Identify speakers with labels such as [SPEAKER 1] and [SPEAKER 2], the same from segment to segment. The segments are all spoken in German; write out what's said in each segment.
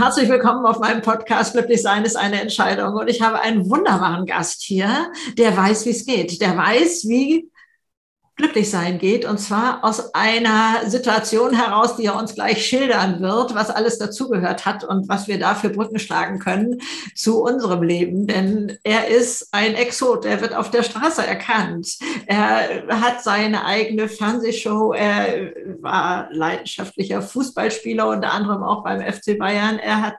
[SPEAKER 1] Herzlich willkommen auf meinem Podcast Glücklich sein ist eine Entscheidung. Und ich habe einen wunderbaren Gast hier, der weiß, wie es geht. Der weiß, wie glücklich sein geht. Und zwar aus einer Situation heraus, die er uns gleich schildern wird, was alles dazugehört hat und was wir da für Brücken schlagen können zu unserem Leben. Denn er ist ein Exot. Er wird auf der Straße erkannt. Er hat seine eigene Fernsehshow. Er war leidenschaftlicher Fußballspieler, unter anderem auch beim FC Bayern. Er hat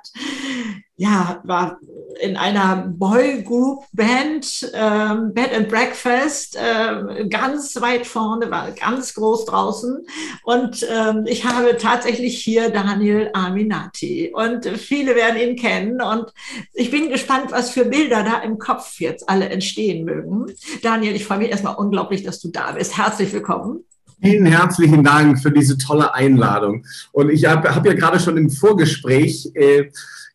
[SPEAKER 1] ja, war in einer Boy-Group-Band, ähm, Bed and Breakfast, äh, ganz weit vorne, war ganz groß draußen. Und ähm, ich habe tatsächlich hier Daniel Aminati. Und viele werden ihn kennen. Und ich bin gespannt, was für Bilder da im Kopf jetzt alle entstehen mögen. Daniel, ich freue mich erstmal unglaublich, dass du da bist. Herzlich willkommen.
[SPEAKER 2] Vielen herzlichen Dank für diese tolle Einladung. Und ich habe hab ja gerade schon im Vorgespräch äh,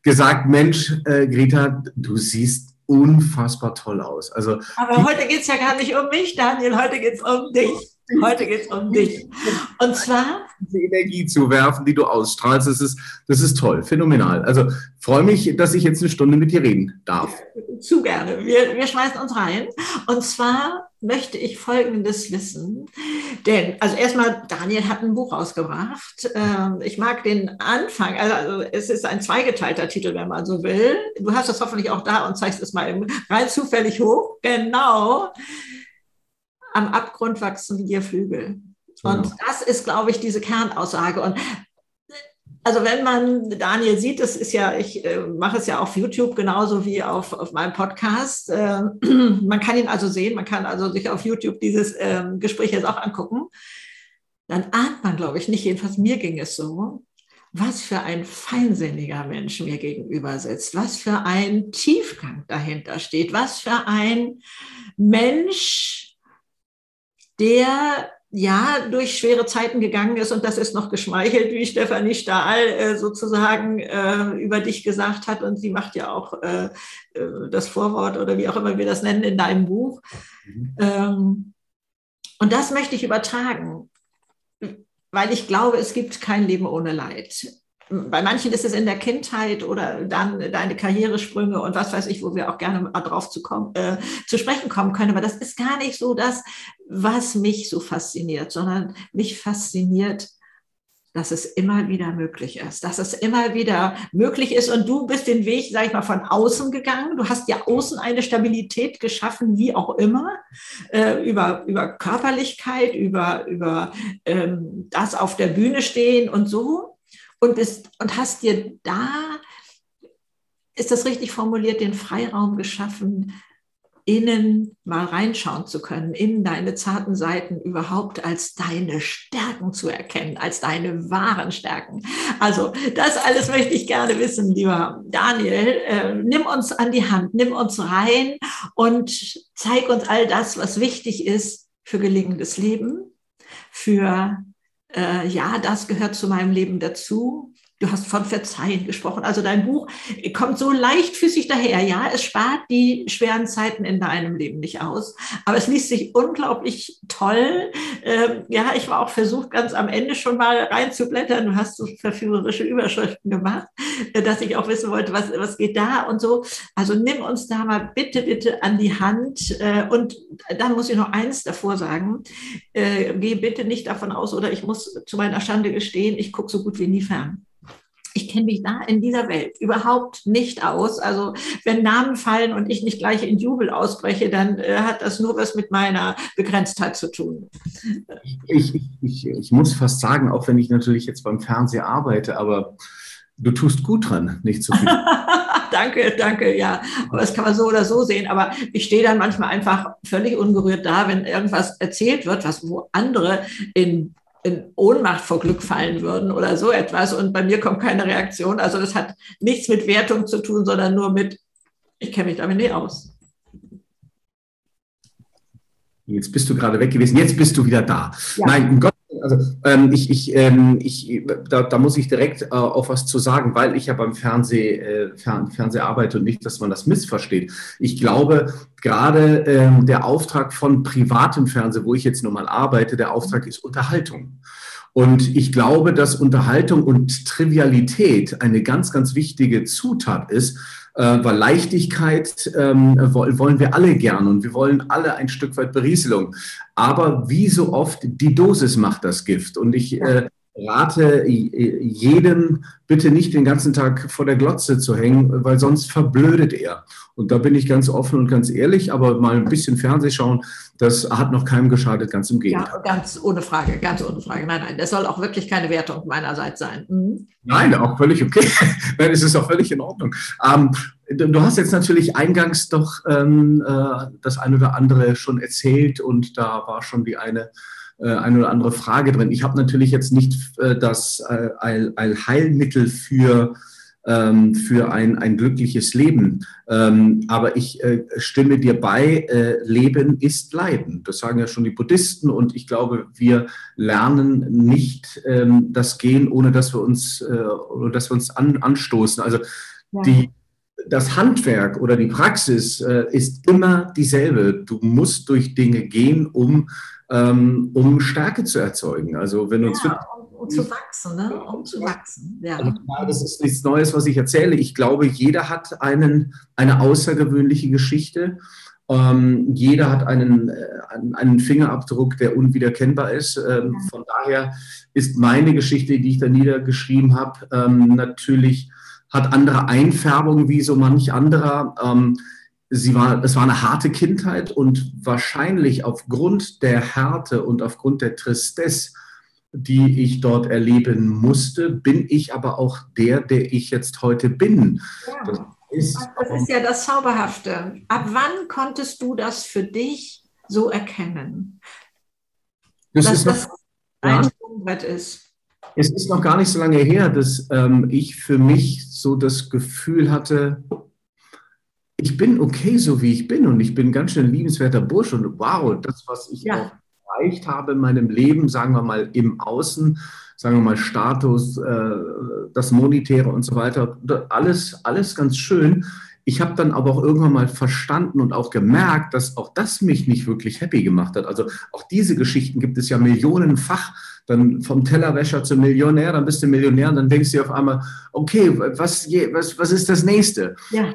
[SPEAKER 2] gesagt, Mensch, äh, Greta, du siehst unfassbar toll aus.
[SPEAKER 1] Also, Aber heute geht es ja gar nicht um mich, Daniel, heute geht es um dich. Heute geht es um dich. Und zwar.
[SPEAKER 2] Die Energie zu werfen, die du ausstrahlst, das ist, das ist toll, phänomenal. Also freue mich, dass ich jetzt eine Stunde mit dir reden darf.
[SPEAKER 1] Zu gerne. Wir, wir schmeißen uns rein. Und zwar möchte ich Folgendes wissen. Denn, also erstmal, Daniel hat ein Buch rausgebracht. Ähm, ich mag den Anfang, also, also es ist ein zweigeteilter Titel, wenn man so will. Du hast das hoffentlich auch da und zeigst es mal rein zufällig hoch. Genau. Am Abgrund wachsen dir Flügel. Und genau. das ist, glaube ich, diese Kernaussage. Und also wenn man Daniel sieht, das ist ja, ich äh, mache es ja auf YouTube genauso wie auf, auf meinem Podcast. Äh, man kann ihn also sehen, man kann also sich auf YouTube dieses äh, Gespräch jetzt auch angucken. Dann ahnt man, glaube ich, nicht, jedenfalls mir ging es so, was für ein feinsinniger Mensch mir gegenüber sitzt, was für ein Tiefgang dahinter steht, was für ein Mensch, der ja durch schwere Zeiten gegangen ist und das ist noch geschmeichelt, wie Stefanie Stahl äh, sozusagen äh, über dich gesagt hat und sie macht ja auch äh, äh, das Vorwort oder wie auch immer wir das nennen in deinem Buch. Mhm. Ähm, und das möchte ich übertragen, weil ich glaube, es gibt kein Leben ohne Leid bei manchen ist es in der Kindheit oder dann deine Karrieresprünge und was weiß ich, wo wir auch gerne mal drauf zu, kommen, äh, zu sprechen kommen können. Aber das ist gar nicht so das, was mich so fasziniert, sondern mich fasziniert, dass es immer wieder möglich ist, dass es immer wieder möglich ist. Und du bist den Weg, sag ich mal, von außen gegangen. Du hast ja außen eine Stabilität geschaffen, wie auch immer, äh, über, über Körperlichkeit, über, über ähm, das auf der Bühne stehen und so und, bist, und hast dir da, ist das richtig formuliert, den Freiraum geschaffen, innen mal reinschauen zu können, in deine zarten Seiten überhaupt als deine Stärken zu erkennen, als deine wahren Stärken. Also das alles möchte ich gerne wissen, lieber Daniel. Äh, nimm uns an die Hand, nimm uns rein und zeig uns all das, was wichtig ist für gelingendes Leben, für äh, ja, das gehört zu meinem Leben dazu. Du hast von Verzeihen gesprochen. Also dein Buch kommt so leichtfüßig daher. Ja, es spart die schweren Zeiten in deinem Leben nicht aus. Aber es liest sich unglaublich toll. Ähm, ja, ich war auch versucht, ganz am Ende schon mal reinzublättern. Du hast so verführerische Überschriften gemacht, äh, dass ich auch wissen wollte, was, was geht da und so. Also nimm uns da mal bitte, bitte an die Hand. Äh, und dann muss ich noch eins davor sagen. Äh, geh bitte nicht davon aus, oder ich muss zu meiner Schande gestehen, ich gucke so gut wie nie fern ich kenne mich da in dieser Welt überhaupt nicht aus. Also wenn Namen fallen und ich nicht gleich in Jubel ausbreche, dann äh, hat das nur was mit meiner Begrenztheit zu tun.
[SPEAKER 2] Ich, ich, ich, muss fast sagen, auch wenn ich natürlich jetzt beim Fernseher arbeite, aber du tust gut dran, nicht zu viel.
[SPEAKER 1] danke, danke, ja. Aber das kann man so oder so sehen. Aber ich stehe dann manchmal einfach völlig ungerührt da, wenn irgendwas erzählt wird, was wo andere in in Ohnmacht vor Glück fallen würden oder so etwas. Und bei mir kommt keine Reaktion. Also das hat nichts mit Wertung zu tun, sondern nur mit, ich kenne mich damit nicht aus.
[SPEAKER 2] Jetzt bist du gerade weg gewesen, jetzt bist du wieder da. Ja. Nein, um Gott also ähm, ich, ich, ähm, ich, da, da, muss ich direkt äh, auch was zu sagen, weil ich ja beim Fernseh, äh, Fern, Fernseh arbeite und nicht, dass man das missversteht. Ich glaube, gerade ähm, der Auftrag von privatem Fernsehen, wo ich jetzt nun mal arbeite, der Auftrag ist Unterhaltung. Und ich glaube, dass Unterhaltung und Trivialität eine ganz, ganz wichtige Zutat ist, weil Leichtigkeit ähm, wollen wir alle gern und wir wollen alle ein Stück weit Berieselung. Aber wie so oft, die Dosis macht das Gift. Und ich äh, rate jedem, bitte nicht den ganzen Tag vor der Glotze zu hängen, weil sonst verblödet er. Und da bin ich ganz offen und ganz ehrlich, aber mal ein bisschen Fernseh schauen, das hat noch keinem geschadet, ganz im Gegenteil.
[SPEAKER 1] Ja, ganz ohne Frage, ganz ohne Frage. Nein, nein, das soll auch wirklich keine Wertung meinerseits sein. Mhm.
[SPEAKER 2] Nein, auch völlig okay. nein, es ist auch völlig in Ordnung. Ähm, du hast jetzt natürlich eingangs doch ähm, äh, das eine oder andere schon erzählt und da war schon die eine äh, eine oder andere Frage drin. Ich habe natürlich jetzt nicht äh, das äh, Allheilmittel für ähm, für ein, ein glückliches Leben. Ähm, aber ich äh, stimme dir bei, äh, Leben ist Leiden. Das sagen ja schon die Buddhisten und ich glaube, wir lernen nicht ähm, das Gehen, ohne dass wir uns, äh, oder dass wir uns an, anstoßen. Also ja. die, das Handwerk oder die Praxis äh, ist immer dieselbe. Du musst durch Dinge gehen, um ähm, um Stärke zu erzeugen. Also wenn uns
[SPEAKER 1] ja, um, um, zu wachsen, ne? um zu wachsen. Ja. Also
[SPEAKER 2] das ist nichts Neues, was ich erzähle. Ich glaube, jeder hat einen, eine außergewöhnliche Geschichte. Ähm, jeder hat einen, äh, einen Fingerabdruck, der unwiederkennbar ist. Ähm. Von daher ist meine Geschichte, die ich da niedergeschrieben habe, ähm, natürlich hat andere Einfärbungen wie so manch anderer. Ähm, sie war, es war eine harte Kindheit und wahrscheinlich aufgrund der Härte und aufgrund der Tristesse, die ich dort erleben musste, bin ich aber auch der, der ich jetzt heute bin.
[SPEAKER 1] Ja. Das, ist, das ist ja das Zauberhafte. Ab wann konntest du das für dich so erkennen?
[SPEAKER 2] Das dass ist das ein Sprungbrett ist. Es ist noch gar nicht so lange her, dass ähm, ich für mich so das Gefühl hatte, ich bin okay, so wie ich bin und ich bin ganz schön liebenswerter Bursch und wow, das, was ich ja. erreicht habe in meinem Leben, sagen wir mal im Außen, sagen wir mal Status, äh, das Monetäre und so weiter, alles, alles ganz schön. Ich habe dann aber auch irgendwann mal verstanden und auch gemerkt, dass auch das mich nicht wirklich happy gemacht hat. Also auch diese Geschichten gibt es ja millionenfach dann vom Tellerwäscher zum Millionär, dann bist du Millionär und dann denkst du dir auf einmal, okay, was, was, was ist das nächste? Ja.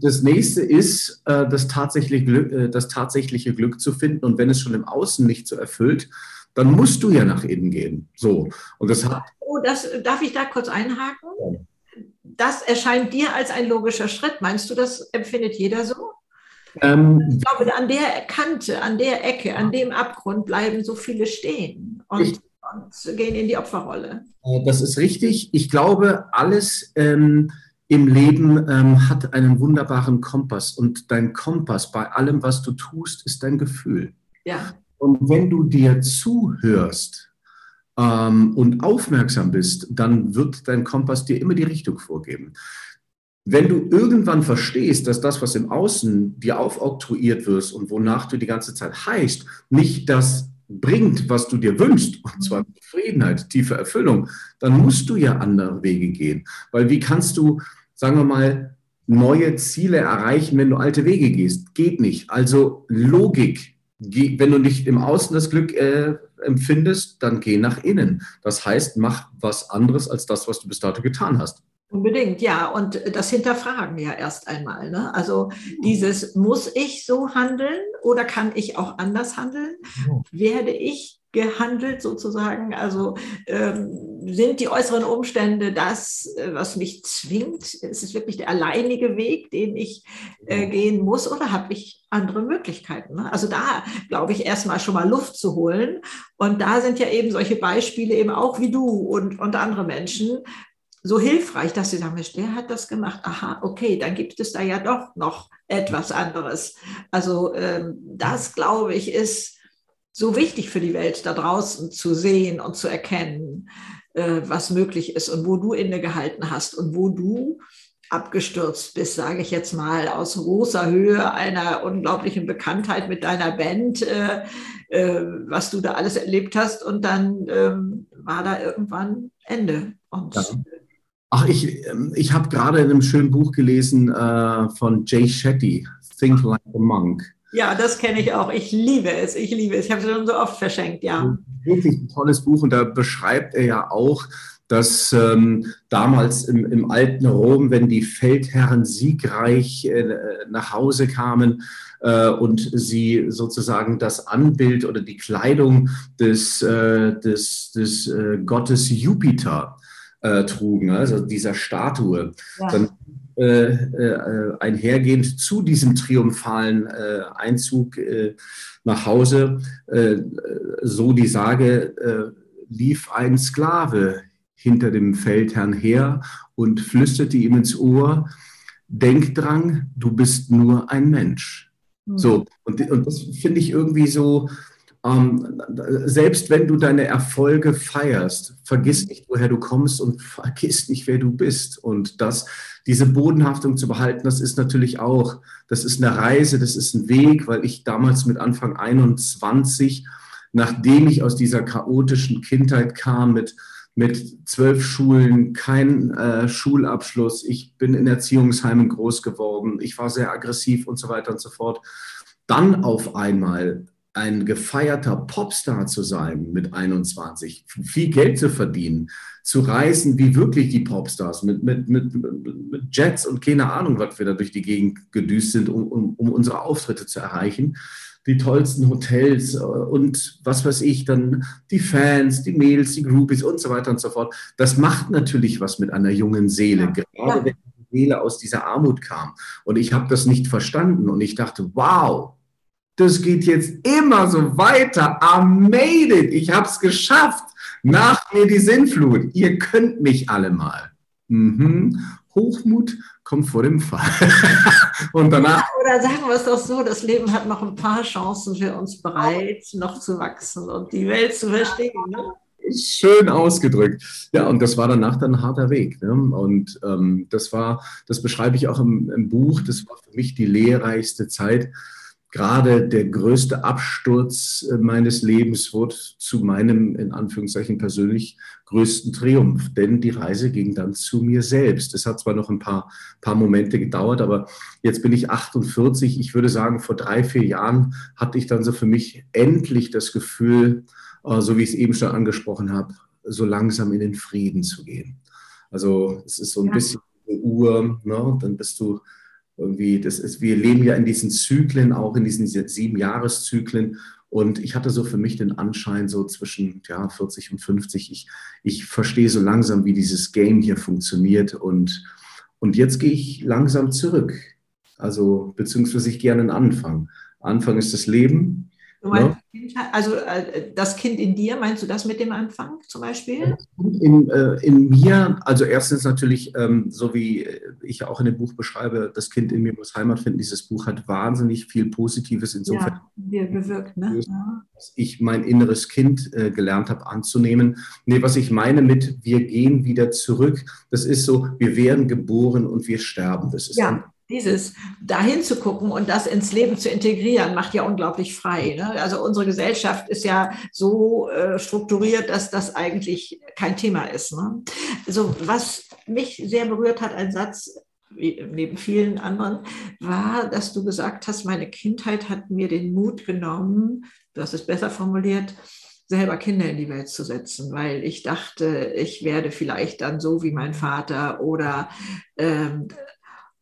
[SPEAKER 2] Das nächste ist, äh, das, tatsächliche Glück, äh, das tatsächliche Glück zu finden. Und wenn es schon im Außen nicht so erfüllt, dann musst du ja nach innen gehen. So. Und das hat.
[SPEAKER 1] Oh, das, darf ich da kurz einhaken? Ja. Das erscheint dir als ein logischer Schritt. Meinst du, das empfindet jeder so? Ähm, ich glaube, an der Kante, an der Ecke, an dem Abgrund bleiben so viele stehen. Und ich, und gehen in die Opferrolle.
[SPEAKER 2] Äh, das ist richtig. Ich glaube, alles ähm, im Leben ähm, hat einen wunderbaren Kompass. Und dein Kompass bei allem, was du tust, ist dein Gefühl. Ja. Und wenn du dir zuhörst ähm, und aufmerksam bist, dann wird dein Kompass dir immer die Richtung vorgeben. Wenn du irgendwann verstehst, dass das, was im Außen dir aufoktroyiert wird und wonach du die ganze Zeit heißt, nicht das bringt, was du dir wünschst, und zwar Zufriedenheit, tiefe Erfüllung, dann musst du ja andere Wege gehen. Weil wie kannst du, sagen wir mal, neue Ziele erreichen, wenn du alte Wege gehst? Geht nicht. Also Logik. Wenn du nicht im Außen das Glück äh, empfindest, dann geh nach innen. Das heißt, mach was anderes als das, was du bis dato getan hast.
[SPEAKER 1] Unbedingt, ja. Und das Hinterfragen ja erst einmal. Ne? Also dieses, muss ich so handeln oder kann ich auch anders handeln? Werde ich gehandelt sozusagen? Also ähm, sind die äußeren Umstände das, äh, was mich zwingt? Ist es wirklich der alleinige Weg, den ich äh, gehen muss oder habe ich andere Möglichkeiten? Ne? Also da glaube ich erstmal schon mal Luft zu holen. Und da sind ja eben solche Beispiele eben auch wie du und, und andere Menschen, so hilfreich, dass sie sagen, Mensch, der hat das gemacht. Aha, okay, dann gibt es da ja doch noch etwas anderes. Also ähm, das, glaube ich, ist so wichtig für die Welt da draußen zu sehen und zu erkennen, äh, was möglich ist und wo du innegehalten hast und wo du abgestürzt bist, sage ich jetzt mal, aus großer Höhe einer unglaublichen Bekanntheit mit deiner Band, äh, äh, was du da alles erlebt hast. Und dann ähm, war da irgendwann Ende. Und ja.
[SPEAKER 2] Ach, ich, ähm, ich habe gerade in einem schönen Buch gelesen äh, von Jay Shetty, Think Like a Monk.
[SPEAKER 1] Ja, das kenne ich auch. Ich liebe es. Ich liebe es. Ich habe es schon so oft verschenkt, ja.
[SPEAKER 2] Wirklich ein tolles Buch und da beschreibt er ja auch, dass ähm, damals im, im, alten Rom, wenn die Feldherren siegreich äh, nach Hause kamen äh, und sie sozusagen das Anbild oder die Kleidung des, äh, des, des äh, Gottes Jupiter äh, trugen, also dieser Statue, ja. dann äh, äh, einhergehend zu diesem triumphalen äh, Einzug äh, nach Hause, äh, so die Sage, lief ein Sklave hinter dem Feldherrn her und flüsterte ihm ins Ohr, denk dran, du bist nur ein Mensch. Mhm. So, und, und das finde ich irgendwie so, ähm, selbst wenn du deine Erfolge feierst, vergiss nicht, woher du kommst und vergiss nicht, wer du bist. Und das, diese Bodenhaftung zu behalten, das ist natürlich auch, das ist eine Reise, das ist ein Weg, weil ich damals mit Anfang 21, nachdem ich aus dieser chaotischen Kindheit kam, mit mit zwölf Schulen, kein äh, Schulabschluss. Ich bin in Erziehungsheimen groß geworden. Ich war sehr aggressiv und so weiter und so fort. Dann auf einmal ein gefeierter Popstar zu sein mit 21, viel Geld zu verdienen, zu reisen wie wirklich die Popstars mit, mit, mit, mit Jets und keine Ahnung, was wir da durch die Gegend gedüst sind, um, um, um unsere Auftritte zu erreichen. Die tollsten Hotels äh, und was weiß ich, dann die Fans, die Mädels, die Groupies und so weiter und so fort. Das macht natürlich was mit einer jungen Seele, ja. gerade wenn die Seele aus dieser Armut kam. Und ich habe das nicht verstanden und ich dachte, wow, das geht jetzt immer so weiter. I made it. Ich habe es geschafft. Nach mir die Sinnflut. Ihr könnt mich alle mal. Mhm. Hochmut kommt vor dem Fall.
[SPEAKER 1] Und danach. Oder sagen wir es doch so: Das Leben hat noch ein paar Chancen für uns bereit, noch zu wachsen und die Welt zu verstehen. Ne?
[SPEAKER 2] Schön ausgedrückt. Ja, und das war danach dann ein harter Weg. Ne? Und ähm, das war, das beschreibe ich auch im, im Buch, das war für mich die lehrreichste Zeit gerade der größte Absturz äh, meines Lebens wurde zu meinem, in Anführungszeichen persönlich, größten Triumph. Denn die Reise ging dann zu mir selbst. Es hat zwar noch ein paar, paar Momente gedauert, aber jetzt bin ich 48. Ich würde sagen, vor drei, vier Jahren hatte ich dann so für mich endlich das Gefühl, äh, so wie ich es eben schon angesprochen habe, so langsam in den Frieden zu gehen. Also es ist so ein ja. bisschen eine Uhr, ne? dann bist du irgendwie, das ist, wir leben ja in diesen Zyklen, auch in diesen sieben Jahreszyklen. Und ich hatte so für mich den Anschein, so zwischen ja, 40 und 50, ich, ich verstehe so langsam, wie dieses Game hier funktioniert. Und, und jetzt gehe ich langsam zurück. Also, beziehungsweise ich gehe an den Anfang. Anfang ist das Leben.
[SPEAKER 1] Du meinst, ja? also äh, das Kind in dir, meinst du das mit dem Anfang zum Beispiel?
[SPEAKER 2] In, äh, in mir, also erstens natürlich, ähm, so wie ich auch in dem Buch beschreibe, das Kind in mir muss Heimat finden. Dieses Buch hat wahnsinnig viel Positives insofern
[SPEAKER 1] ja, bewirkt, ne?
[SPEAKER 2] Dass ich mein inneres Kind äh, gelernt habe anzunehmen. Nee, was ich meine mit wir gehen wieder zurück, das ist so, wir werden geboren und wir sterben. Das ist
[SPEAKER 1] ja dieses dahin zu gucken und das ins Leben zu integrieren, macht ja unglaublich frei. Ne? Also unsere Gesellschaft ist ja so äh, strukturiert, dass das eigentlich kein Thema ist. Ne? Also was mich sehr berührt hat, ein Satz neben vielen anderen, war, dass du gesagt hast, meine Kindheit hat mir den Mut genommen, du hast es besser formuliert, selber Kinder in die Welt zu setzen, weil ich dachte, ich werde vielleicht dann so wie mein Vater oder ähm,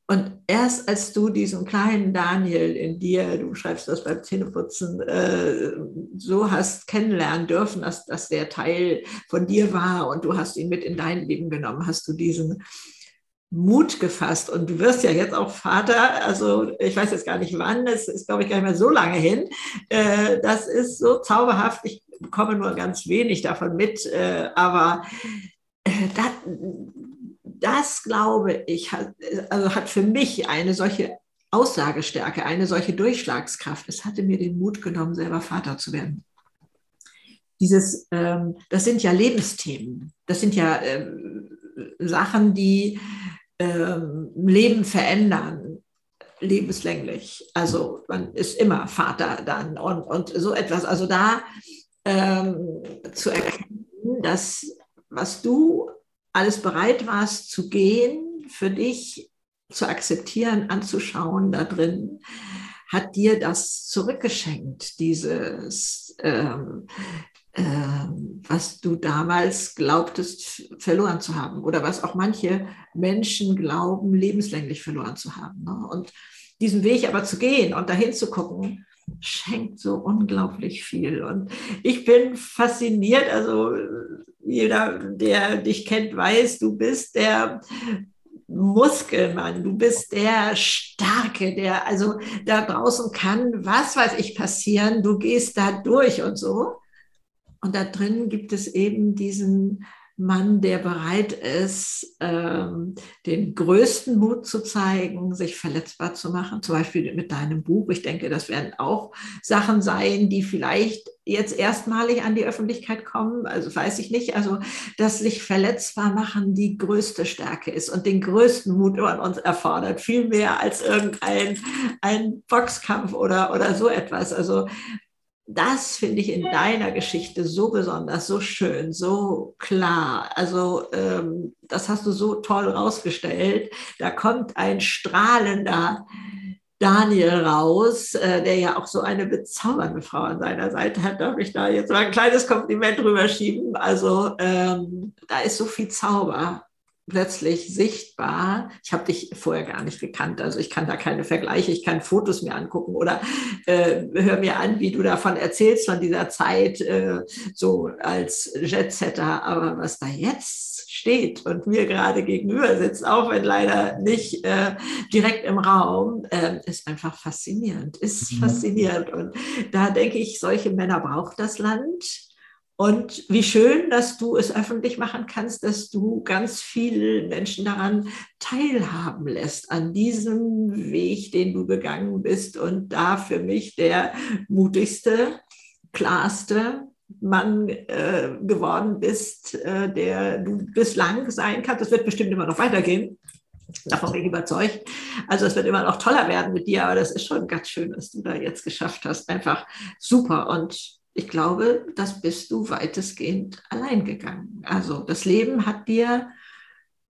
[SPEAKER 1] und erst als du diesen kleinen Daniel in dir, du schreibst das beim Zähneputzen, äh, so hast kennenlernen dürfen, dass, dass der Teil von dir war und du hast ihn mit in dein Leben genommen, hast du diesen Mut gefasst. Und du wirst ja jetzt auch Vater, also ich weiß jetzt gar nicht wann, es ist, glaube ich, gar nicht mehr so lange hin. Äh, das ist so zauberhaft. Ich bekomme nur ganz wenig davon mit, äh, aber äh, das, das glaube ich, hat, also hat für mich eine solche Aussagestärke, eine solche Durchschlagskraft. Es hatte mir den Mut genommen, selber Vater zu werden. Dieses, ähm, das sind ja Lebensthemen, das sind ja ähm, Sachen, die ähm, Leben verändern, lebenslänglich. Also man ist immer Vater dann und, und so etwas. Also da ähm, zu erkennen, dass was du alles bereit warst zu gehen, für dich zu akzeptieren, anzuschauen da drin, hat dir das zurückgeschenkt, dieses, ähm, äh, was du damals glaubtest verloren zu haben oder was auch manche Menschen glauben, lebenslänglich verloren zu haben. Ne? Und diesen Weg aber zu gehen und dahin zu gucken, schenkt so unglaublich viel. Und ich bin fasziniert, also jeder, der dich kennt, weiß, du bist der Muskelmann, du bist der Starke, der also da draußen kann, was weiß ich, passieren, du gehst da durch und so. Und da drin gibt es eben diesen Mann, der bereit ist, ähm, den größten Mut zu zeigen, sich verletzbar zu machen, zum Beispiel mit deinem Buch. Ich denke, das werden auch Sachen sein, die vielleicht jetzt erstmalig an die Öffentlichkeit kommen. Also weiß ich nicht. Also, dass sich verletzbar machen die größte Stärke ist und den größten Mut an uns erfordert, viel mehr als irgendein ein Boxkampf oder, oder so etwas. Also, das finde ich in deiner Geschichte so besonders, so schön, so klar. Also ähm, das hast du so toll rausgestellt. Da kommt ein strahlender Daniel raus, äh, der ja auch so eine bezaubernde Frau an seiner Seite hat. Darf ich da jetzt mal ein kleines Kompliment drüber schieben? Also ähm, da ist so viel Zauber plötzlich sichtbar. Ich habe dich vorher gar nicht gekannt, also ich kann da keine Vergleiche, ich kann Fotos mir angucken oder äh, hör mir an, wie du davon erzählst, von dieser Zeit äh, so als Jetsetter. Aber was da jetzt steht und mir gerade gegenüber sitzt, auch wenn leider nicht äh, direkt im Raum, äh, ist einfach faszinierend, ist mhm. faszinierend. Und da denke ich, solche Männer braucht das Land und wie schön, dass du es öffentlich machen kannst, dass du ganz viele Menschen daran teilhaben lässt, an diesem Weg, den du gegangen bist und da für mich der mutigste, klarste Mann äh, geworden bist, äh, der du bislang sein kannst. Das wird bestimmt immer noch weitergehen. Davon bin ich überzeugt. Also es wird immer noch toller werden mit dir, aber das ist schon ganz schön, was du da jetzt geschafft hast. Einfach super. Und ich glaube, das bist du weitestgehend allein gegangen. Also das Leben hat dir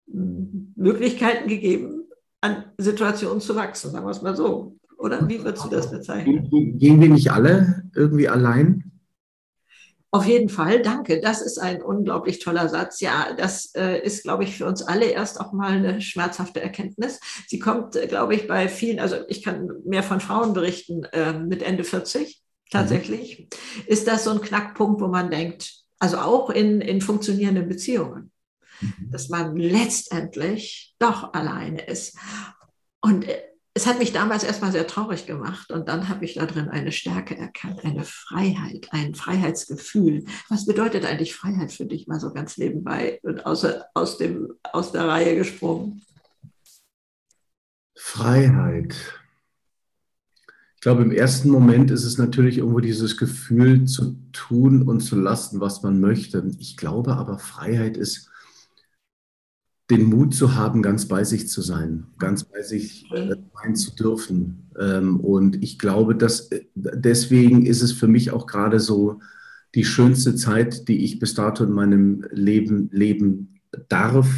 [SPEAKER 1] hm, Möglichkeiten gegeben, an Situationen zu wachsen, sagen wir es mal so. Oder wie würdest du das bezeichnen?
[SPEAKER 2] Gehen wir nicht alle irgendwie allein?
[SPEAKER 1] Auf jeden Fall, danke. Das ist ein unglaublich toller Satz. Ja, das äh, ist, glaube ich, für uns alle erst auch mal eine schmerzhafte Erkenntnis. Sie kommt, äh, glaube ich, bei vielen, also ich kann mehr von Frauen berichten äh, mit Ende 40 tatsächlich, mhm. ist das so ein Knackpunkt, wo man denkt, also auch in, in funktionierenden Beziehungen, mhm. dass man letztendlich doch alleine ist. Und äh, es hat mich damals erstmal sehr traurig gemacht und dann habe ich da drin eine Stärke erkannt, eine Freiheit, ein Freiheitsgefühl. Was bedeutet eigentlich Freiheit für dich mal so ganz nebenbei und aus, aus, dem, aus der Reihe gesprungen?
[SPEAKER 2] Freiheit. Ich glaube, im ersten Moment ist es natürlich irgendwo dieses Gefühl zu tun und zu lassen, was man möchte. Ich glaube aber, Freiheit ist, den Mut zu haben, ganz bei sich zu sein, ganz bei sich äh, sein zu dürfen. Ähm, und ich glaube, dass äh, deswegen ist es für mich auch gerade so die schönste Zeit, die ich bis dato in meinem Leben leben darf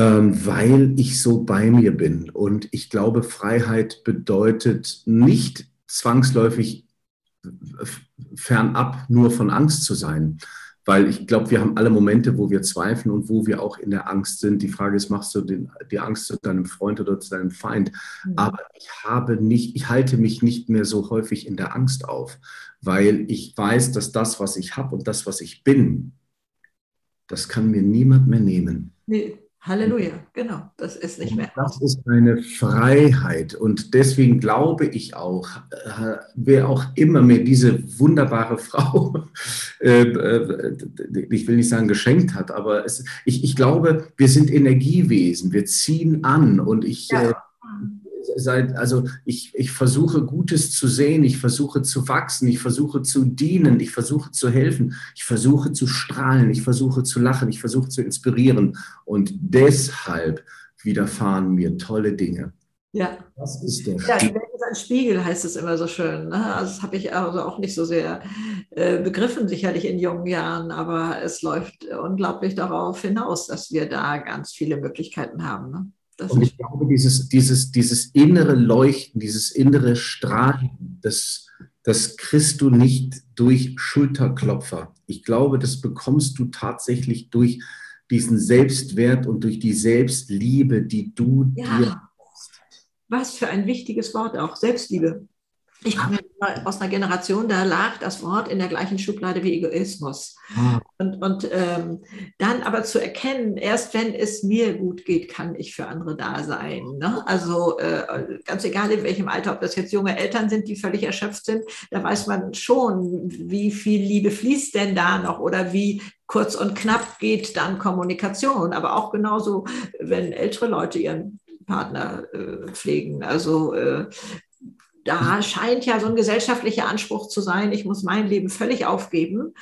[SPEAKER 2] weil ich so bei mir bin. Und ich glaube, Freiheit bedeutet nicht zwangsläufig fernab nur von Angst zu sein. Weil ich glaube, wir haben alle Momente, wo wir zweifeln und wo wir auch in der Angst sind. Die Frage ist, machst du den, die Angst zu deinem Freund oder zu deinem Feind? Mhm. Aber ich habe nicht, ich halte mich nicht mehr so häufig in der Angst auf, weil ich weiß, dass das, was ich habe und das, was ich bin, das kann mir niemand mehr nehmen.
[SPEAKER 1] Nee. Halleluja, genau, das ist nicht mehr.
[SPEAKER 2] Das ist eine Freiheit. Und deswegen glaube ich auch, äh, wer auch immer mir diese wunderbare Frau, äh, äh, ich will nicht sagen geschenkt hat, aber es, ich, ich glaube, wir sind Energiewesen, wir ziehen an und ich, ja seit, also ich, ich versuche Gutes zu sehen, ich versuche zu wachsen, ich versuche zu dienen, ich versuche zu helfen, ich versuche zu strahlen, ich versuche zu lachen, ich versuche zu inspirieren. Und deshalb widerfahren mir tolle Dinge.
[SPEAKER 1] Ja. Das ist der ja, die Welt ist ein Spiegel, heißt es immer so schön. Ne? Also das habe ich also auch nicht so sehr äh, begriffen, sicherlich in jungen Jahren, aber es läuft unglaublich darauf hinaus, dass wir da ganz viele Möglichkeiten haben. Ne?
[SPEAKER 2] Das und ich glaube, dieses, dieses, dieses innere Leuchten, dieses innere Strahlen, das, das kriegst du nicht durch Schulterklopfer. Ich glaube, das bekommst du tatsächlich durch diesen Selbstwert und durch die Selbstliebe, die du ja. dir
[SPEAKER 1] hast. Was für ein wichtiges Wort auch, Selbstliebe. Ich komme aus einer Generation, da lag das Wort in der gleichen Schublade wie Egoismus. Ah. Und, und ähm, dann aber zu erkennen, erst wenn es mir gut geht, kann ich für andere da sein. Ne? Also äh, ganz egal in welchem Alter, ob das jetzt junge Eltern sind, die völlig erschöpft sind, da weiß man schon, wie viel Liebe fließt denn da noch oder wie kurz und knapp geht dann Kommunikation. Aber auch genauso, wenn ältere Leute ihren Partner äh, pflegen. Also äh, da scheint ja so ein gesellschaftlicher Anspruch zu sein, ich muss mein Leben völlig aufgeben,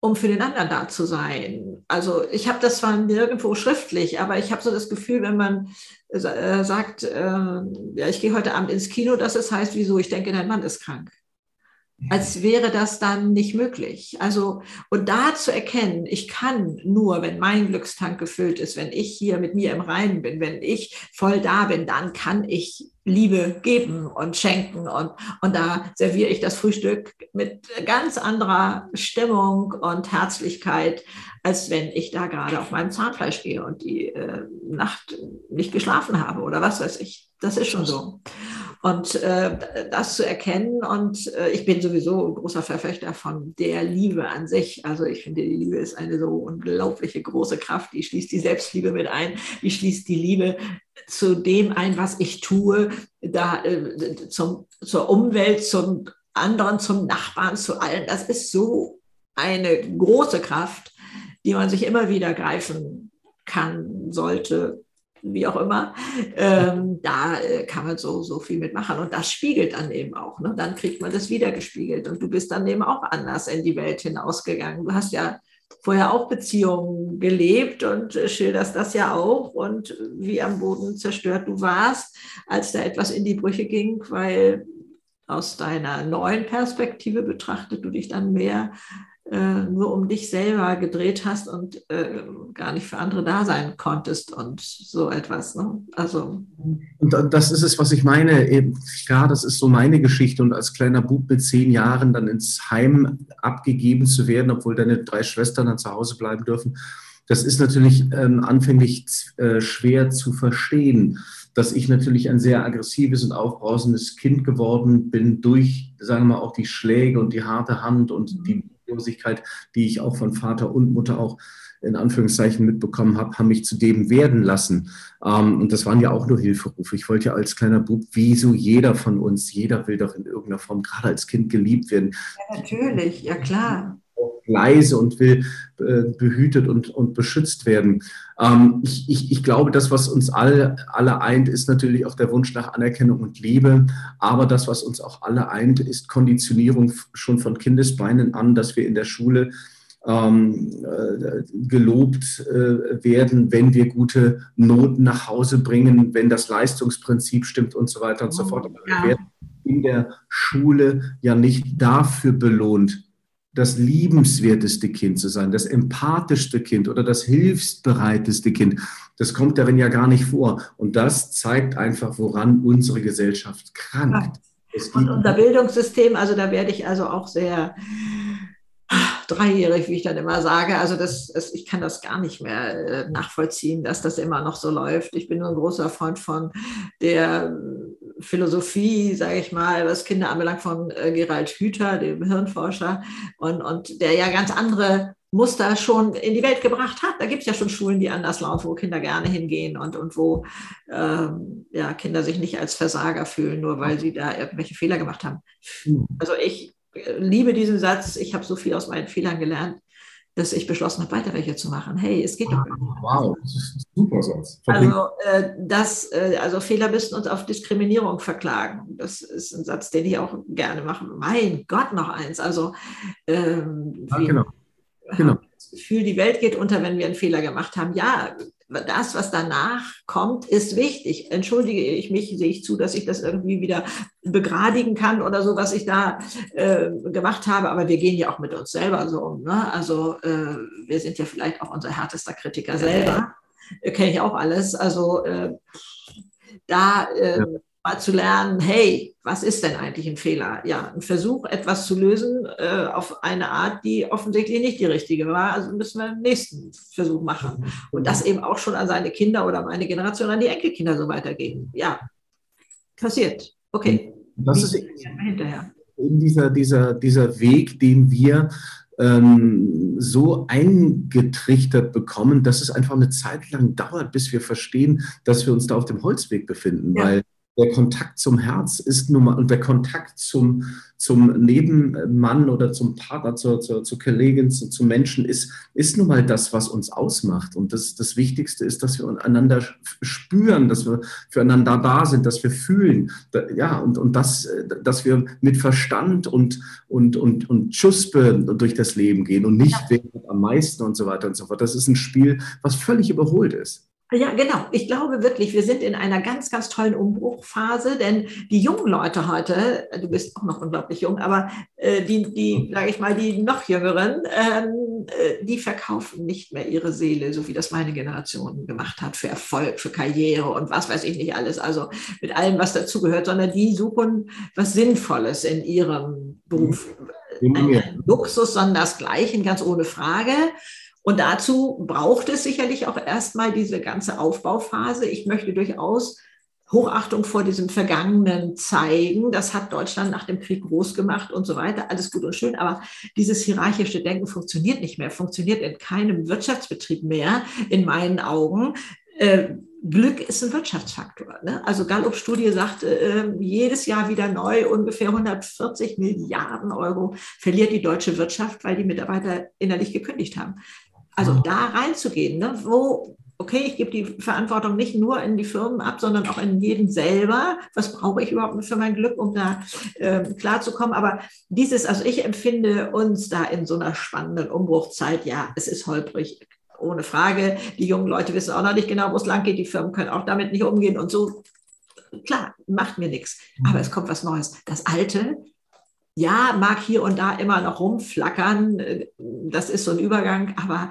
[SPEAKER 1] um für den anderen da zu sein. Also ich habe das zwar nirgendwo schriftlich, aber ich habe so das Gefühl, wenn man äh, sagt, äh, ja, ich gehe heute Abend ins Kino, dass es heißt, wieso, ich denke, dein Mann ist krank als wäre das dann nicht möglich. Also, und da zu erkennen, ich kann nur, wenn mein Glückstank gefüllt ist, wenn ich hier mit mir im Reinen bin, wenn ich voll da bin, dann kann ich Liebe geben und schenken. Und, und da serviere ich das Frühstück mit ganz anderer Stimmung und Herzlichkeit, als wenn ich da gerade auf meinem Zahnfleisch gehe und die äh, Nacht nicht geschlafen habe oder was weiß ich. Das ist schon so. Und äh, das zu erkennen, und äh, ich bin sowieso ein großer Verfechter von der Liebe an sich. Also ich finde, die Liebe ist eine so unglaubliche große Kraft, die schließt die Selbstliebe mit ein, die schließt die Liebe zu dem ein, was ich tue, da, äh, zum, zur Umwelt, zum anderen, zum Nachbarn, zu allen. Das ist so eine große Kraft, die man sich immer wieder greifen kann, sollte, wie auch immer, ähm, da äh, kann man so, so viel mitmachen. Und das spiegelt dann eben auch. Ne? Dann kriegt man das wieder gespiegelt. Und du bist dann eben auch anders in die Welt hinausgegangen. Du hast ja vorher auch Beziehungen gelebt und äh, schilderst das ja auch und wie am Boden zerstört du warst, als da etwas in die Brüche ging, weil aus deiner neuen Perspektive betrachtet du dich dann mehr äh, nur um dich selber gedreht hast und äh, gar nicht für andere da sein konntest und so etwas. Ne? Also.
[SPEAKER 2] Und das ist es, was ich meine. Eben, klar, das ist so meine Geschichte. Und als kleiner Bub mit zehn Jahren dann ins Heim abgegeben zu werden, obwohl deine drei Schwestern dann zu Hause bleiben dürfen, das ist natürlich ähm, anfänglich äh, schwer zu verstehen dass ich natürlich ein sehr aggressives und aufbrausendes Kind geworden bin durch, sagen wir mal, auch die Schläge und die harte Hand und die Hilflosigkeit, die ich auch von Vater und Mutter auch in Anführungszeichen mitbekommen habe, haben mich zu dem werden lassen. Ähm, und das waren ja auch nur Hilferufe. Ich wollte ja als kleiner Bub, wie so jeder von uns, jeder will doch in irgendeiner Form, gerade als Kind geliebt werden.
[SPEAKER 1] Ja, natürlich, ja klar
[SPEAKER 2] leise und will äh, behütet und, und beschützt werden. Ähm, ich, ich, ich glaube, das, was uns alle, alle eint, ist natürlich auch der Wunsch nach Anerkennung und Liebe. Aber das, was uns auch alle eint, ist Konditionierung schon von Kindesbeinen an, dass wir in der Schule ähm, äh, gelobt äh, werden, wenn wir gute Noten nach Hause bringen, wenn das Leistungsprinzip stimmt und so weiter und so fort. Aber wir werden in der Schule ja nicht dafür belohnt, das liebenswerteste Kind zu sein, das empathischste Kind oder das hilfsbereiteste Kind. Das kommt darin ja gar nicht vor. Und das zeigt einfach, woran unsere Gesellschaft krankt.
[SPEAKER 1] Und unser Bildungssystem, also da werde ich also auch sehr dreijährig, wie ich dann immer sage. Also das, das, ich kann das gar nicht mehr äh, nachvollziehen, dass das immer noch so läuft. Ich bin nur ein großer Freund von der Philosophie, sage ich mal, was Kinder anbelangt, von äh, Gerald Hüther, dem Hirnforscher, und, und der ja ganz andere Muster schon in die Welt gebracht hat. Da gibt es ja schon Schulen, die anders laufen, wo Kinder gerne hingehen und, und wo ähm, ja, Kinder sich nicht als Versager fühlen, nur weil sie da irgendwelche Fehler gemacht haben. Hm. Also ich äh, liebe diesen Satz, ich habe so viel aus meinen Fehlern gelernt dass ich beschlossen habe, weiter welche zu machen. Hey, es geht doch.
[SPEAKER 2] Wow, das ist ein super Satz.
[SPEAKER 1] Also, äh, das, äh, also Fehler müssen uns auf Diskriminierung verklagen. Das ist ein Satz, den ich auch gerne mache. Mein Gott, noch eins. Also, ähm, ja, genau. genau. Das Gefühl, die Welt geht unter, wenn wir einen Fehler gemacht haben. Ja, das, was danach kommt, ist wichtig. Entschuldige ich mich, sehe ich zu, dass ich das irgendwie wieder begradigen kann oder so, was ich da äh, gemacht habe. Aber wir gehen ja auch mit uns selber so um. Ne? Also äh, wir sind ja vielleicht auch unser härtester Kritiker selber. äh, kenne ich auch alles. Also äh, da äh, ja. Mal zu lernen, hey, was ist denn eigentlich ein Fehler? Ja, ein Versuch, etwas zu lösen äh, auf eine Art, die offensichtlich nicht die richtige war. Also müssen wir den nächsten Versuch machen. Und das eben auch schon an seine Kinder oder meine Generation, an die Enkelkinder so weitergeben. Ja, passiert. Okay.
[SPEAKER 2] Das ist hinterher. Eben dieser, dieser, dieser Weg, den wir ähm, so eingetrichtert bekommen, dass es einfach eine Zeit lang dauert, bis wir verstehen, dass wir uns da auf dem Holzweg befinden, ja. weil der Kontakt zum Herz ist nun mal und der Kontakt zum, zum Nebenmann oder zum Partner, zur, zur, zur Kollegin, zu, zu Menschen ist, ist nun mal das, was uns ausmacht. Und das, das Wichtigste ist, dass wir einander spüren, dass wir füreinander da sind, dass wir fühlen. Ja, und, und das, dass wir mit Verstand und, und, und, und Schuspe durch das Leben gehen und nicht ja. am meisten und so weiter und so fort. Das ist ein Spiel, was völlig überholt ist.
[SPEAKER 1] Ja, genau. Ich glaube wirklich, wir sind in einer ganz, ganz tollen Umbruchphase, denn die jungen Leute heute, du bist auch noch unglaublich jung, aber äh, die, die sage ich mal, die noch jüngeren, ähm, äh, die verkaufen nicht mehr ihre Seele, so wie das meine Generation gemacht hat, für Erfolg, für Karriere und was weiß ich nicht alles, also mit allem, was dazugehört, sondern die suchen was Sinnvolles in ihrem Beruf. Mhm. Ein Luxus, sondern das Gleiche, ganz ohne Frage. Und dazu braucht es sicherlich auch erstmal diese ganze Aufbauphase. Ich möchte durchaus Hochachtung vor diesem Vergangenen zeigen. Das hat Deutschland nach dem Krieg groß gemacht und so weiter. Alles gut und schön. Aber dieses hierarchische Denken funktioniert nicht mehr, funktioniert in keinem Wirtschaftsbetrieb mehr, in meinen Augen. Äh, Glück ist ein Wirtschaftsfaktor. Ne? Also Gallup-Studie sagt, äh, jedes Jahr wieder neu, ungefähr 140 Milliarden Euro verliert die deutsche Wirtschaft, weil die Mitarbeiter innerlich gekündigt haben. Also da reinzugehen, ne? wo, okay, ich gebe die Verantwortung nicht nur in die Firmen ab, sondern auch in jeden selber. Was brauche ich überhaupt für mein Glück, um da äh, klarzukommen? Aber dieses, also ich empfinde uns da in so einer spannenden Umbruchzeit, ja, es ist holprig, ohne Frage. Die jungen Leute wissen auch noch nicht genau, wo es lang geht. Die Firmen können auch damit nicht umgehen und so. Klar, macht mir nichts. Aber es kommt was Neues. Das Alte, ja, mag hier und da immer noch rumflackern. Das ist so ein Übergang, aber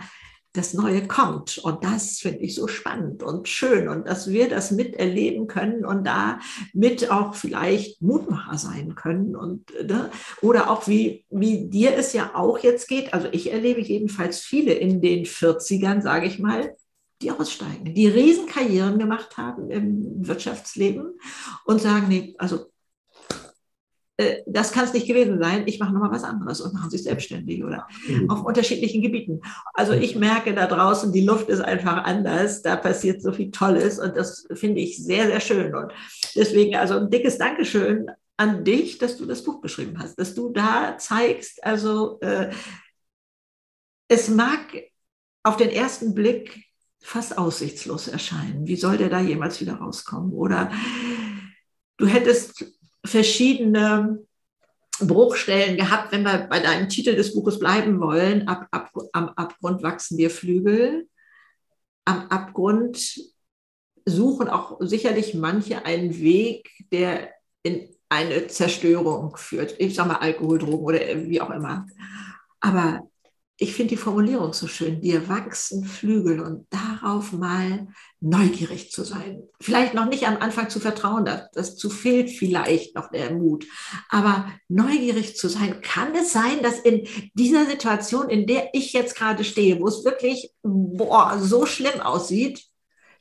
[SPEAKER 1] das Neue kommt. Und das finde ich so spannend und schön. Und dass wir das miterleben können und da mit auch vielleicht Mutmacher sein können. Und, ne? Oder auch wie, wie dir es ja auch jetzt geht. Also ich erlebe jedenfalls viele in den 40ern, sage ich mal, die aussteigen, die Riesenkarrieren gemacht haben im Wirtschaftsleben und sagen, nee, also äh, das kann es nicht gewesen sein, ich mache nochmal was anderes und machen sich selbstständig oder mhm. auf unterschiedlichen Gebieten. Also ich merke da draußen, die Luft ist einfach anders, da passiert so viel Tolles und das finde ich sehr, sehr schön. Und deswegen also ein dickes Dankeschön an dich, dass du das Buch geschrieben hast, dass du da zeigst, also äh, es mag auf den ersten Blick fast aussichtslos erscheinen. Wie soll der da jemals wieder rauskommen? Oder du hättest verschiedene Bruchstellen gehabt, wenn wir bei deinem Titel des Buches bleiben wollen. Ab, ab, am Abgrund wachsen dir Flügel. Am Abgrund suchen auch sicherlich manche einen Weg, der in eine Zerstörung führt. Ich sage mal Alkohol, Drogen oder wie auch immer. Aber ich finde die Formulierung so schön, dir wachsen Flügel und darauf mal neugierig zu sein. Vielleicht noch nicht am Anfang zu vertrauen, das, zu fehlt vielleicht noch der Mut. Aber neugierig zu sein, kann es sein, dass in dieser Situation, in der ich jetzt gerade stehe, wo es wirklich boah, so schlimm aussieht,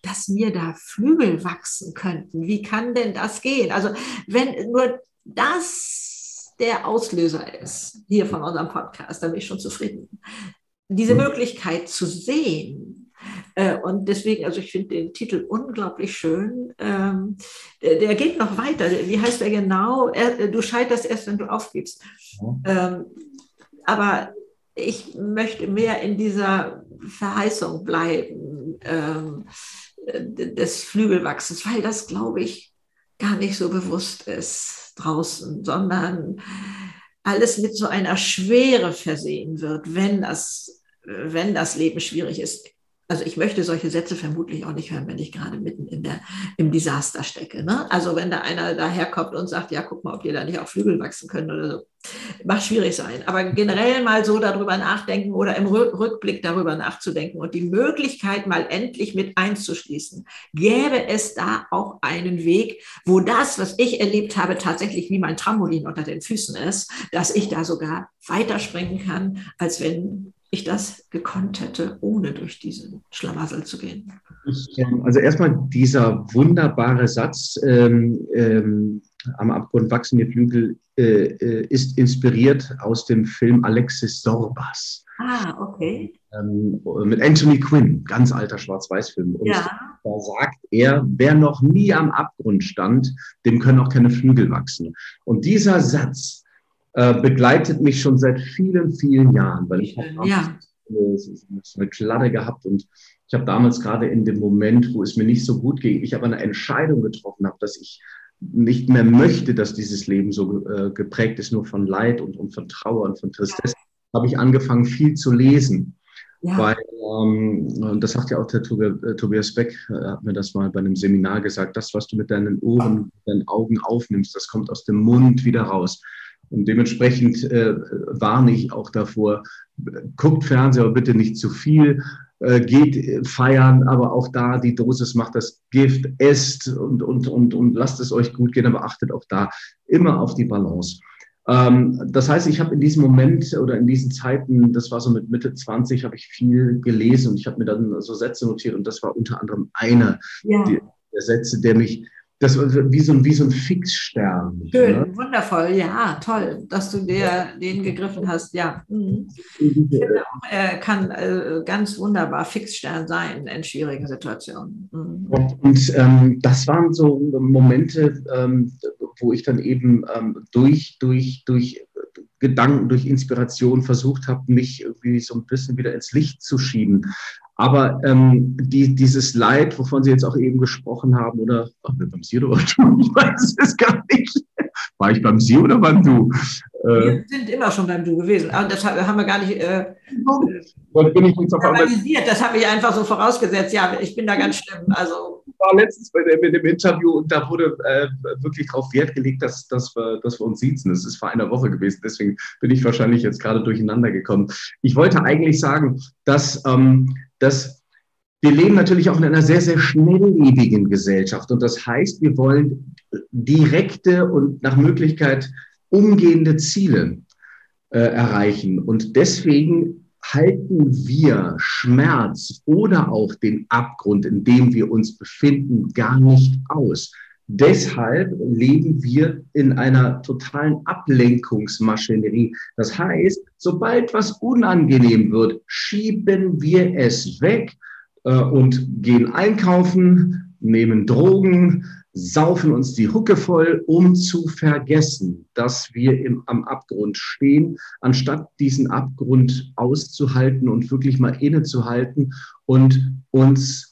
[SPEAKER 1] dass mir da Flügel wachsen könnten. Wie kann denn das gehen? Also wenn nur das der Auslöser ist, hier von unserem Podcast, da bin ich schon zufrieden. Diese mhm. Möglichkeit zu sehen. Äh, und deswegen, also ich finde den Titel unglaublich schön. Ähm, der geht noch weiter. Wie heißt der genau? Du scheiterst erst, wenn du aufgibst. Ähm, aber ich möchte mehr in dieser Verheißung bleiben ähm, des Flügelwachsens, weil das, glaube ich, gar nicht so bewusst ist draußen, sondern alles mit so einer Schwere versehen wird, wenn das, wenn das Leben schwierig ist. Also ich möchte solche Sätze vermutlich auch nicht hören, wenn ich gerade mitten in der, im Desaster stecke. Ne? Also wenn da einer daherkommt und sagt, ja, guck mal, ob dir da nicht auch Flügel wachsen können oder so. Mag schwierig sein. Aber generell mal so darüber nachdenken oder im Rückblick darüber nachzudenken und die Möglichkeit mal endlich mit einzuschließen. Gäbe es da auch einen Weg, wo das, was ich erlebt habe, tatsächlich wie mein Trampolin unter den Füßen ist, dass ich da sogar weiterspringen kann, als wenn ich das gekonnt hätte, ohne durch diesen Schlamassel zu gehen?
[SPEAKER 2] Ähm, also erstmal dieser wunderbare Satz, ähm, ähm, am Abgrund wachsende Flügel, äh, äh, ist inspiriert aus dem Film Alexis Sorbas.
[SPEAKER 1] Ah, okay.
[SPEAKER 2] Ähm, mit Anthony Quinn, ganz alter Schwarz-Weiß-Film. Und ja. da sagt er, wer noch nie am Abgrund stand, dem können auch keine Flügel wachsen. Und dieser Satz, äh, begleitet mich schon seit vielen, vielen Jahren, weil ich habe ja. eine Kladde gehabt und ich habe damals gerade in dem Moment, wo es mir nicht so gut ging, ich aber eine Entscheidung getroffen habe, dass ich nicht mehr möchte, dass dieses Leben so äh, geprägt ist, nur von Leid und, und von Trauer und von Tristesse, ja. habe ich angefangen, viel zu lesen. Ja. Weil, ähm, das sagt ja auch der äh, Tobias Beck, äh, hat mir das mal bei einem Seminar gesagt, das, was du mit deinen Ohren, mit deinen Augen aufnimmst, das kommt aus dem Mund wieder raus. Und dementsprechend äh, warne ich auch davor, guckt Fernseher, aber bitte nicht zu viel, äh, geht feiern, aber auch da die Dosis macht das Gift, esst und, und, und, und lasst es euch gut gehen, aber achtet auch da immer auf die Balance. Ähm, das heißt, ich habe in diesem Moment oder in diesen Zeiten, das war so mit Mitte 20, habe ich viel gelesen und ich habe mir dann so Sätze notiert und das war unter anderem einer ja. der Sätze, der mich das wie so, wie so ein Fixstern.
[SPEAKER 1] Schön, ne? wundervoll, ja, toll, dass du dir den gegriffen hast, ja. Mhm. Ich finde auch, er kann äh, ganz wunderbar Fixstern sein in schwierigen Situationen.
[SPEAKER 2] Mhm. Und, und ähm, das waren so Momente, ähm, wo ich dann eben ähm, durch, durch, durch Gedanken, durch Inspiration versucht habe, mich irgendwie so ein bisschen wieder ins Licht zu schieben. Aber ähm, die, dieses Leid, wovon Sie jetzt auch eben gesprochen haben, oder ach, beim Sie oder du, ich weiß es gar nicht. War ich beim Sie oder beim Du?
[SPEAKER 1] Äh, wir sind immer schon beim Du gewesen. Aber das haben wir gar nicht äh,
[SPEAKER 2] bin ich jetzt auf
[SPEAKER 1] analysiert. Das habe ich einfach so vorausgesetzt. Ja, ich bin da ganz schlimm. Also
[SPEAKER 2] ich war letztens bei dem, mit dem Interview und da wurde äh, wirklich darauf Wert gelegt, dass, dass, wir, dass wir uns siezen. Das ist vor einer Woche gewesen. Deswegen bin ich wahrscheinlich jetzt gerade durcheinander gekommen. Ich wollte eigentlich sagen, dass ähm, dass wir leben natürlich auch in einer sehr, sehr schnelllebigen Gesellschaft. Und das heißt, wir wollen direkte und nach Möglichkeit umgehende Ziele äh, erreichen. Und deswegen halten wir Schmerz oder auch den Abgrund, in dem wir uns befinden, gar nicht aus. Deshalb leben wir in einer totalen Ablenkungsmaschinerie. Das heißt, sobald was unangenehm wird, schieben wir es weg äh, und gehen einkaufen, nehmen Drogen, saufen uns die Hucke voll, um zu vergessen, dass wir im, am Abgrund stehen, anstatt diesen Abgrund auszuhalten und wirklich mal innezuhalten und uns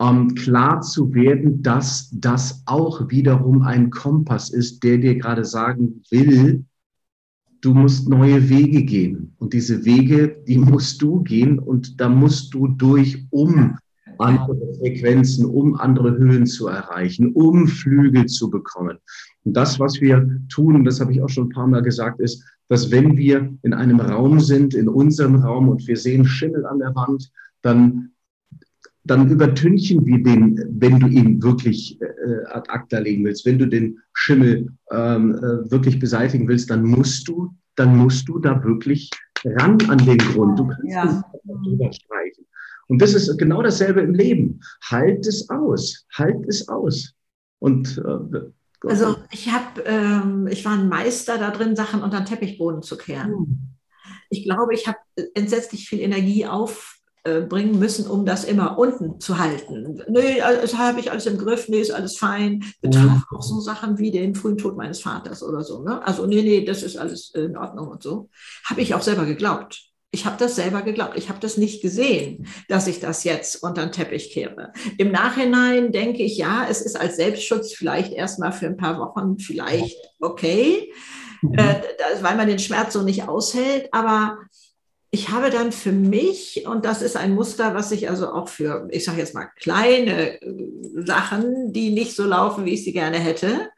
[SPEAKER 2] ähm, klar zu werden, dass das auch wiederum ein Kompass ist, der dir gerade sagen will, du musst neue Wege gehen. Und diese Wege, die musst du gehen und da musst du durch, um andere Frequenzen, um andere Höhen zu erreichen, um Flügel zu bekommen. Und das, was wir tun, und das habe ich auch schon ein paar Mal gesagt, ist, dass wenn wir in einem Raum sind, in unserem Raum und wir sehen Schimmel an der Wand, dann dann übertünchen wir den, wenn du ihn wirklich äh, ad acta legen willst, wenn du den Schimmel ähm, äh, wirklich beseitigen willst, dann musst du, dann musst du da wirklich ran an den Grund. Du kannst ja. drüber streichen. Und das ist genau dasselbe im Leben. Halt es aus, halt es aus. Und
[SPEAKER 1] äh, also ich habe, ähm, ich war ein Meister da drin, Sachen unter den Teppichboden zu kehren. Hm. Ich glaube, ich habe entsetzlich viel Energie auf bringen müssen, um das immer unten zu halten. Nee, das habe ich alles im Griff, nee, ist alles fein. Betraf auch so Sachen wie den frühen Tod meines Vaters oder so. Ne? Also, nee, nee, das ist alles in Ordnung und so. Habe ich auch selber geglaubt. Ich habe das selber geglaubt. Ich habe das nicht gesehen, dass ich das jetzt unter den Teppich kehre. Im Nachhinein denke ich, ja, es ist als Selbstschutz vielleicht erstmal für ein paar Wochen vielleicht okay, mhm. äh, weil man den Schmerz so nicht aushält. Aber ich habe dann für mich, und das ist ein Muster, was ich also auch für, ich sage jetzt mal, kleine äh, Sachen, die nicht so laufen, wie ich sie gerne hätte,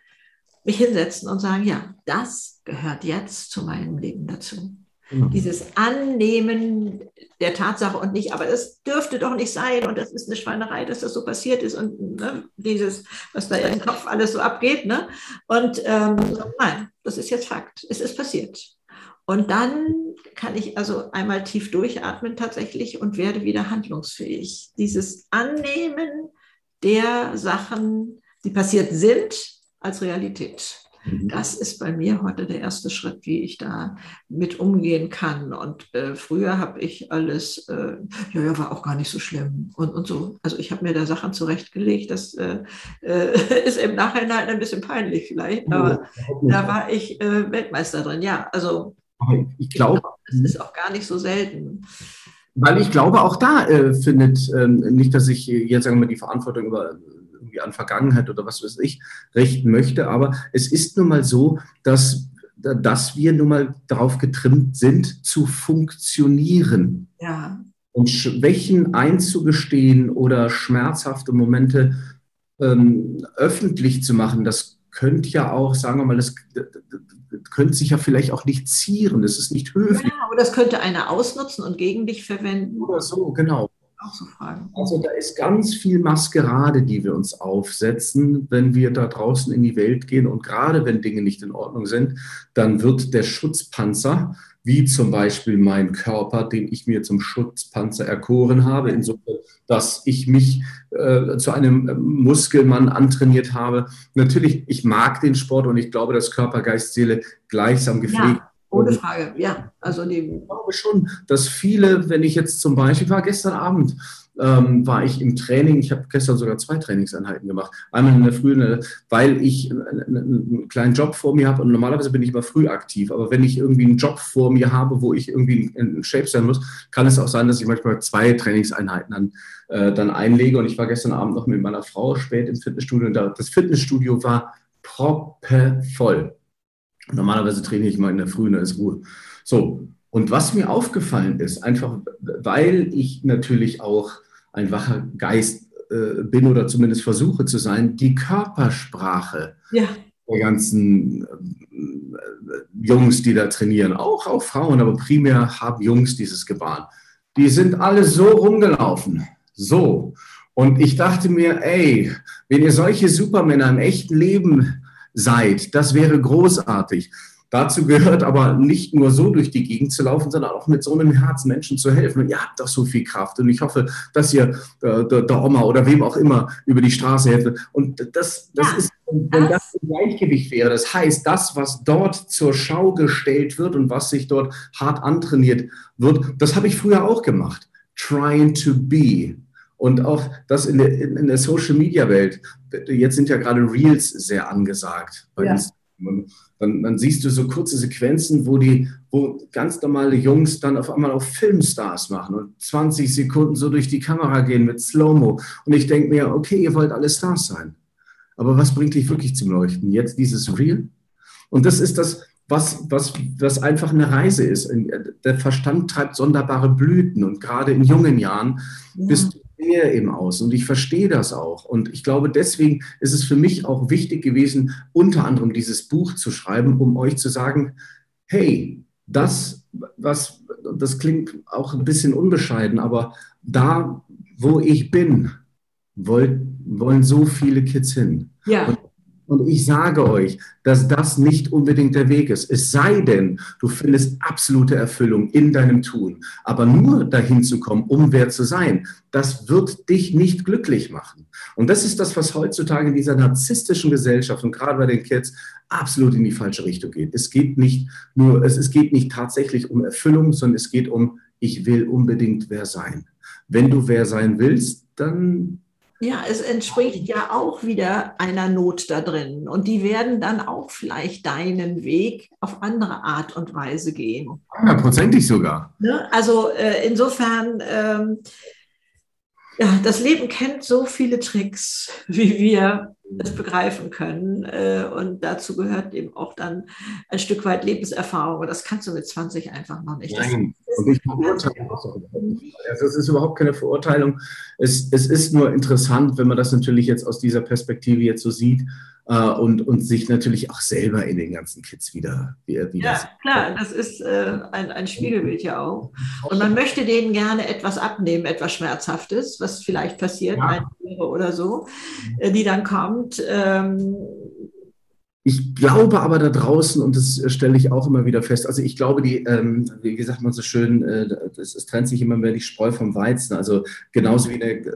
[SPEAKER 1] mich hinsetzen und sagen, ja, das gehört jetzt zu meinem Leben dazu. Mhm. Dieses Annehmen der Tatsache und nicht, aber das dürfte doch nicht sein und das ist eine Schweinerei, dass das so passiert ist und ne, dieses, was da im Kopf alles so abgeht. Ne? Und ähm, nein, das ist jetzt Fakt. Es ist passiert. Und dann kann ich also einmal tief durchatmen tatsächlich und werde wieder handlungsfähig. Dieses Annehmen der Sachen, die passiert sind, als Realität. Mhm. Das ist bei mir heute der erste Schritt, wie ich da mit umgehen kann. Und äh, früher habe ich alles, äh, ja, ja, war auch gar nicht so schlimm und, und so. Also ich habe mir da Sachen zurechtgelegt. Das äh, äh ist im Nachhinein ein bisschen peinlich vielleicht, aber da war ich äh, Weltmeister drin. Ja, also
[SPEAKER 2] ich glaube,
[SPEAKER 1] das ist auch gar nicht so selten.
[SPEAKER 2] Weil ich glaube, auch da äh, findet ähm, nicht, dass ich jetzt sagen wir mal die Verantwortung über irgendwie an Vergangenheit oder was weiß ich richten möchte. Aber es ist nun mal so, dass, dass wir nun mal darauf getrimmt sind, zu funktionieren.
[SPEAKER 1] Ja.
[SPEAKER 2] Und Schwächen einzugestehen oder schmerzhafte Momente ähm, öffentlich zu machen, das könnte ja auch, sagen wir mal, das könnte sich ja vielleicht auch nicht zieren, das ist nicht höflich. Ja,
[SPEAKER 1] oder das könnte einer ausnutzen und gegen dich verwenden.
[SPEAKER 2] Oder so, genau auch so fragen. Also da ist ganz viel Maskerade, die wir uns aufsetzen, wenn wir da draußen in die Welt gehen. Und gerade wenn Dinge nicht in Ordnung sind, dann wird der Schutzpanzer, wie zum Beispiel mein Körper, den ich mir zum Schutzpanzer erkoren habe, insofern, dass ich mich äh, zu einem Muskelmann antrainiert habe. Natürlich, ich mag den Sport und ich glaube, dass Körper, Geist, Seele gleichsam gepflegt
[SPEAKER 1] ja. Ohne Frage, ja. Also die
[SPEAKER 2] ich glaube schon, dass viele, wenn ich jetzt zum Beispiel war gestern Abend, ähm, war ich im Training. Ich habe gestern sogar zwei Trainingseinheiten gemacht. Einmal in der Früh, weil ich einen kleinen Job vor mir habe und normalerweise bin ich immer früh aktiv. Aber wenn ich irgendwie einen Job vor mir habe, wo ich irgendwie in Shape sein muss, kann es auch sein, dass ich manchmal zwei Trainingseinheiten dann, äh, dann einlege. Und ich war gestern Abend noch mit meiner Frau spät im Fitnessstudio und das Fitnessstudio war proppevoll. Normalerweise trainiere ich mal in der Früh, da ist Ruhe. So, und was mir aufgefallen ist, einfach weil ich natürlich auch ein wacher Geist äh, bin oder zumindest versuche zu sein, die Körpersprache
[SPEAKER 1] ja.
[SPEAKER 2] der ganzen äh, Jungs, die da trainieren, auch, auch Frauen, aber primär haben Jungs dieses Gebaren. Die sind alle so rumgelaufen. So. Und ich dachte mir, ey, wenn ihr solche Supermänner im echten Leben seid. Das wäre großartig. Dazu gehört aber nicht nur so durch die Gegend zu laufen, sondern auch mit so einem Herzen Menschen zu helfen. Und ihr habt doch so viel Kraft. Und ich hoffe, dass ihr äh, der, der, Oma oder wem auch immer über die Straße helft. Und das, das ja, ist, wenn das im Gleichgewicht wäre, das heißt, das, was dort zur Schau gestellt wird und was sich dort hart antrainiert wird, das habe ich früher auch gemacht. Trying to be. Und auch das in der, in der Social-Media-Welt. Jetzt sind ja gerade Reels sehr angesagt. Ja. Dann, dann, siehst du so kurze Sequenzen, wo die, wo ganz normale Jungs dann auf einmal auch Filmstars machen und 20 Sekunden so durch die Kamera gehen mit Slow-Mo. Und ich denke mir, okay, ihr wollt alle Stars sein. Aber was bringt dich wirklich zum Leuchten? Jetzt dieses Reel? Und das ist das, was, was, was einfach eine Reise ist. Der Verstand treibt sonderbare Blüten und gerade in jungen Jahren ja. bist du sehe eben aus und ich verstehe das auch. Und ich glaube, deswegen ist es für mich auch wichtig gewesen, unter anderem dieses Buch zu schreiben, um euch zu sagen, hey, das, was, das klingt auch ein bisschen unbescheiden, aber da, wo ich bin, wollen, wollen so viele Kids hin.
[SPEAKER 1] Ja.
[SPEAKER 2] Und und ich sage euch, dass das nicht unbedingt der Weg ist. Es sei denn, du findest absolute Erfüllung in deinem Tun. Aber nur dahin zu kommen, um wer zu sein, das wird dich nicht glücklich machen. Und das ist das, was heutzutage in dieser narzisstischen Gesellschaft und gerade bei den Kids absolut in die falsche Richtung geht. Es geht nicht nur, es, es geht nicht tatsächlich um Erfüllung, sondern es geht um, ich will unbedingt wer sein. Wenn du wer sein willst, dann
[SPEAKER 1] ja, es entspricht ja auch wieder einer Not da drin. Und die werden dann auch vielleicht deinen Weg auf andere Art und Weise gehen.
[SPEAKER 2] Hundertprozentig sogar.
[SPEAKER 1] Ne? Also äh, insofern, ähm, ja, das Leben kennt so viele Tricks, wie wir das begreifen können. Äh, und dazu gehört eben auch dann ein Stück weit Lebenserfahrung. Und das kannst du mit 20 einfach noch nicht. Nein, und ich
[SPEAKER 2] verurteile das auch überhaupt nicht. Also es ist überhaupt keine Verurteilung. Es, es ist nur interessant, wenn man das natürlich jetzt aus dieser Perspektive jetzt so sieht äh, und, und sich natürlich auch selber in den ganzen Kids wieder, wieder
[SPEAKER 1] Ja, sieht. klar, das ist äh, ein, ein Spiegelbild ja auch. Und man möchte denen gerne etwas abnehmen, etwas Schmerzhaftes, was vielleicht passiert, ja. oder so, die dann kommt. Ähm,
[SPEAKER 2] ich glaube aber da draußen, und das stelle ich auch immer wieder fest, also ich glaube, die, ähm, wie sagt man so schön, äh, es, es, trennt sich immer mehr die Spreu vom Weizen. Also genauso wie eine, äh,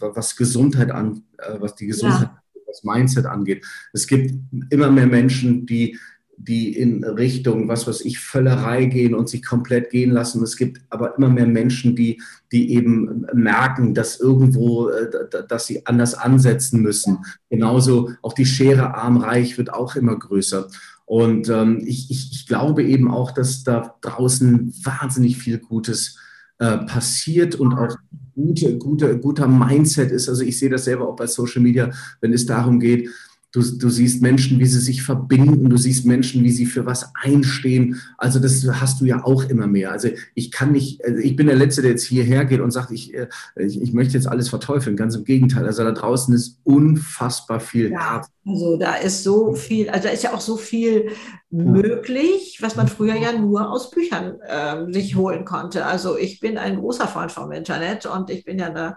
[SPEAKER 2] was Gesundheit an, äh, was die Gesundheit ja was Mindset angeht. Es gibt immer mehr Menschen, die, die in Richtung, was weiß ich, Völlerei gehen und sich komplett gehen lassen. Es gibt aber immer mehr Menschen, die, die eben merken, dass irgendwo, äh, dass sie anders ansetzen müssen. Genauso auch die Schere arm-reich wird auch immer größer. Und ähm, ich, ich, ich glaube eben auch, dass da draußen wahnsinnig viel Gutes äh, passiert und auch gute, gute, guter Mindset ist. Also ich sehe das selber auch bei Social Media, wenn es darum geht, Du, du siehst Menschen, wie sie sich verbinden, du siehst Menschen, wie sie für was einstehen. Also das hast du ja auch immer mehr. Also ich kann nicht, also ich bin der Letzte, der jetzt hierher geht und sagt, ich, äh, ich, ich möchte jetzt alles verteufeln. Ganz im Gegenteil. Also da draußen ist unfassbar viel
[SPEAKER 1] ja, Also da ist so viel, also da ist ja auch so viel möglich, was man früher ja nur aus Büchern äh, sich holen konnte. Also ich bin ein großer Freund vom Internet und ich bin ja da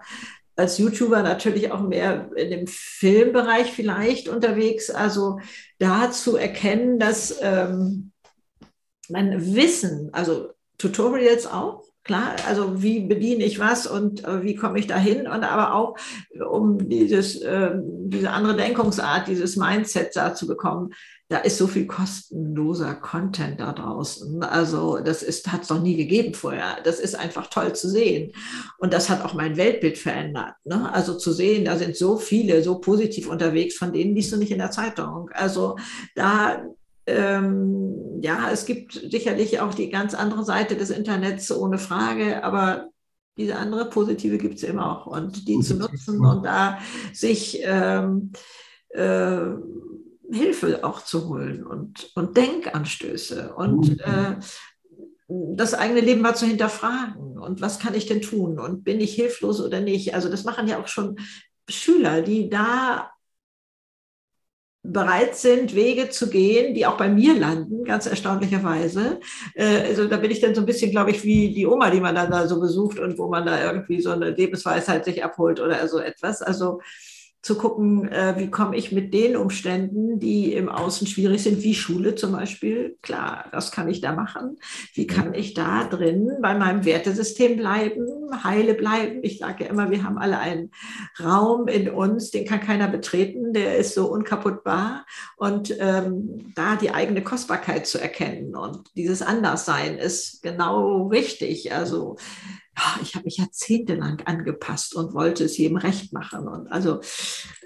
[SPEAKER 1] als YouTuber natürlich auch mehr in dem Filmbereich vielleicht unterwegs. Also da zu erkennen, dass ähm, mein Wissen, also Tutorials auch, klar, also wie bediene ich was und äh, wie komme ich dahin und aber auch um dieses, äh, diese andere Denkungsart, dieses Mindset da zu bekommen, da ist so viel kostenloser Content da draußen. Also das hat es noch nie gegeben vorher. Das ist einfach toll zu sehen. Und das hat auch mein Weltbild verändert. Ne? Also zu sehen, da sind so viele so positiv unterwegs, von denen liest du nicht in der Zeitung. Also da, ähm, ja, es gibt sicherlich auch die ganz andere Seite des Internets, ohne Frage, aber diese andere positive gibt es immer auch. Und die zu nutzen und da sich ähm, äh, Hilfe auch zu holen und, und Denkanstöße und mhm. äh, das eigene Leben mal zu hinterfragen und was kann ich denn tun und bin ich hilflos oder nicht. Also das machen ja auch schon Schüler, die da bereit sind, Wege zu gehen, die auch bei mir landen, ganz erstaunlicherweise. Äh, also da bin ich dann so ein bisschen, glaube ich, wie die Oma, die man dann da so besucht und wo man da irgendwie so eine Lebensweisheit sich abholt oder so etwas. Also zu gucken, äh, wie komme ich mit den Umständen, die im Außen schwierig sind, wie Schule zum Beispiel. Klar, was kann ich da machen? Wie kann ich da drin bei meinem Wertesystem bleiben, heile bleiben? Ich sage ja immer, wir haben alle einen Raum in uns, den kann keiner betreten, der ist so unkaputtbar. Und ähm, da die eigene Kostbarkeit zu erkennen und dieses Anderssein ist genau richtig. Also ich habe mich jahrzehntelang angepasst und wollte es jedem recht machen. Und also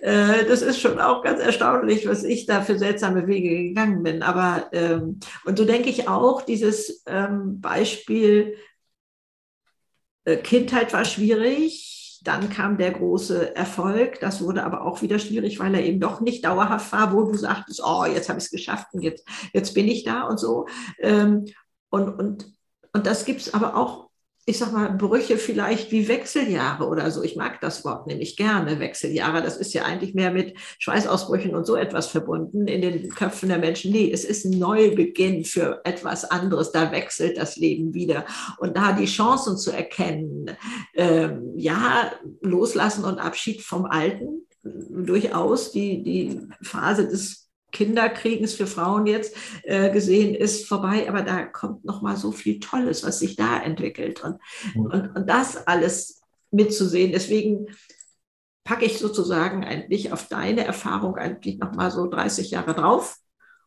[SPEAKER 1] äh, das ist schon auch ganz erstaunlich, was ich da für seltsame Wege gegangen bin. Aber ähm, und so denke ich auch, dieses ähm, Beispiel äh, Kindheit war schwierig. Dann kam der große Erfolg. Das wurde aber auch wieder schwierig, weil er eben doch nicht dauerhaft war, wo du sagtest, oh, jetzt habe ich es geschafft und jetzt, jetzt bin ich da und so. Ähm, und, und, und das gibt es aber auch ich sag mal, Brüche vielleicht wie Wechseljahre oder so. Ich mag das Wort nämlich gerne, Wechseljahre. Das ist ja eigentlich mehr mit Schweißausbrüchen und so etwas verbunden in den Köpfen der Menschen. Nee, es ist ein Neubeginn für etwas anderes. Da wechselt das Leben wieder. Und da die Chancen zu erkennen, ähm, ja, loslassen und Abschied vom Alten, durchaus die, die Phase des Kinderkriegens für Frauen jetzt äh, gesehen ist vorbei, aber da kommt noch mal so viel Tolles, was sich da entwickelt und, mhm. und, und das alles mitzusehen. Deswegen packe ich sozusagen eigentlich auf deine Erfahrung eigentlich noch mal so 30 Jahre drauf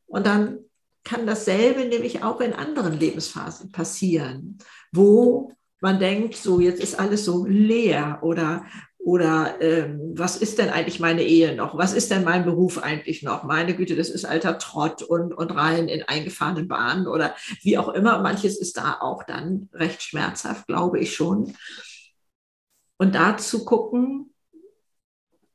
[SPEAKER 1] und dann kann dasselbe nämlich auch in anderen Lebensphasen passieren, wo man denkt, so jetzt ist alles so leer oder oder ähm, was ist denn eigentlich meine Ehe noch? Was ist denn mein Beruf eigentlich noch? Meine Güte, das ist alter Trott und, und rein in eingefahrenen Bahnen oder wie auch immer. Manches ist da auch dann recht schmerzhaft, glaube ich schon. Und da zu gucken,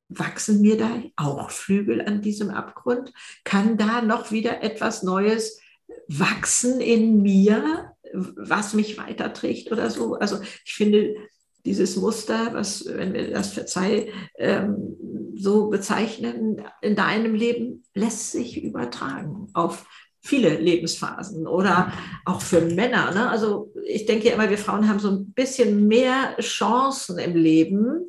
[SPEAKER 1] wachsen mir da auch Flügel an diesem Abgrund? Kann da noch wieder etwas Neues wachsen in mir, was mich weiterträgt oder so? Also ich finde dieses Muster, was, wenn wir das verzeih, ähm, so bezeichnen, in deinem Leben lässt sich übertragen auf viele Lebensphasen oder auch für Männer. Ne? Also ich denke immer, wir Frauen haben so ein bisschen mehr Chancen im Leben,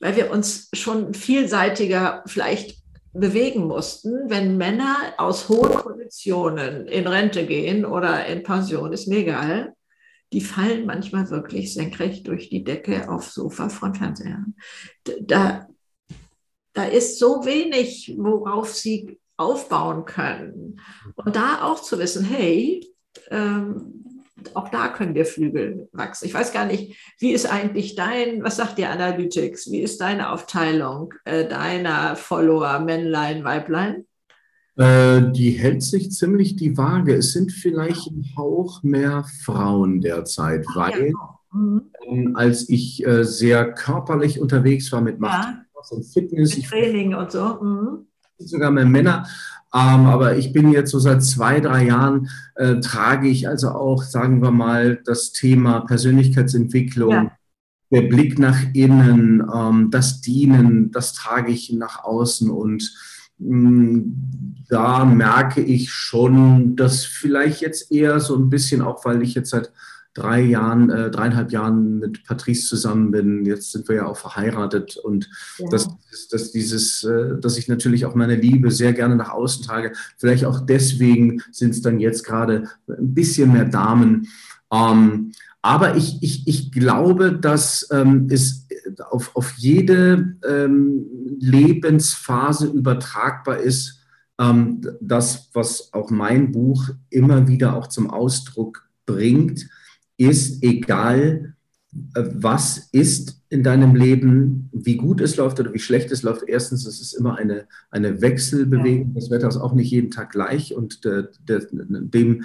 [SPEAKER 1] weil wir uns schon vielseitiger vielleicht bewegen mussten. Wenn Männer aus hohen Positionen in Rente gehen oder in Pension, ist mir egal, die fallen manchmal wirklich senkrecht durch die Decke aufs Sofa von Fernsehern. Da, da ist so wenig, worauf sie aufbauen können. Und da auch zu wissen, hey, ähm, auch da können wir Flügel wachsen. Ich weiß gar nicht, wie ist eigentlich dein, was sagt dir Analytics, wie ist deine Aufteilung äh, deiner Follower, Männlein, Weiblein?
[SPEAKER 2] Äh, die hält sich ziemlich die Waage. Es sind vielleicht ein Hauch mehr Frauen derzeit, weil ja. mhm. Ähm, als ich äh, sehr körperlich unterwegs war mit Macht ja. und Fitness,
[SPEAKER 1] mit Training und so. Mhm.
[SPEAKER 2] Sogar mehr Männer. Ähm, aber ich bin jetzt so seit zwei, drei Jahren, äh, trage ich also auch, sagen wir mal, das Thema Persönlichkeitsentwicklung, ja. der Blick nach innen, ähm, das Dienen, das trage ich nach außen und mm, da merke ich schon, dass vielleicht jetzt eher so ein bisschen, auch weil ich jetzt seit drei Jahren, äh, dreieinhalb Jahren mit Patrice zusammen bin. Jetzt sind wir ja auch verheiratet und ja. dass, dass dieses, äh, dass ich natürlich auch meine Liebe sehr gerne nach außen trage. Vielleicht auch deswegen sind es dann jetzt gerade ein bisschen mehr Damen. Ähm, aber ich, ich, ich glaube, dass ähm, es auf, auf jede ähm, Lebensphase übertragbar ist, das, was auch mein Buch immer wieder auch zum Ausdruck bringt, ist egal, äh, was ist in deinem Leben, wie gut es läuft oder wie schlecht es läuft. Erstens, es ist immer eine, eine Wechselbewegung. Das Wetter ist auch nicht jeden Tag gleich und dem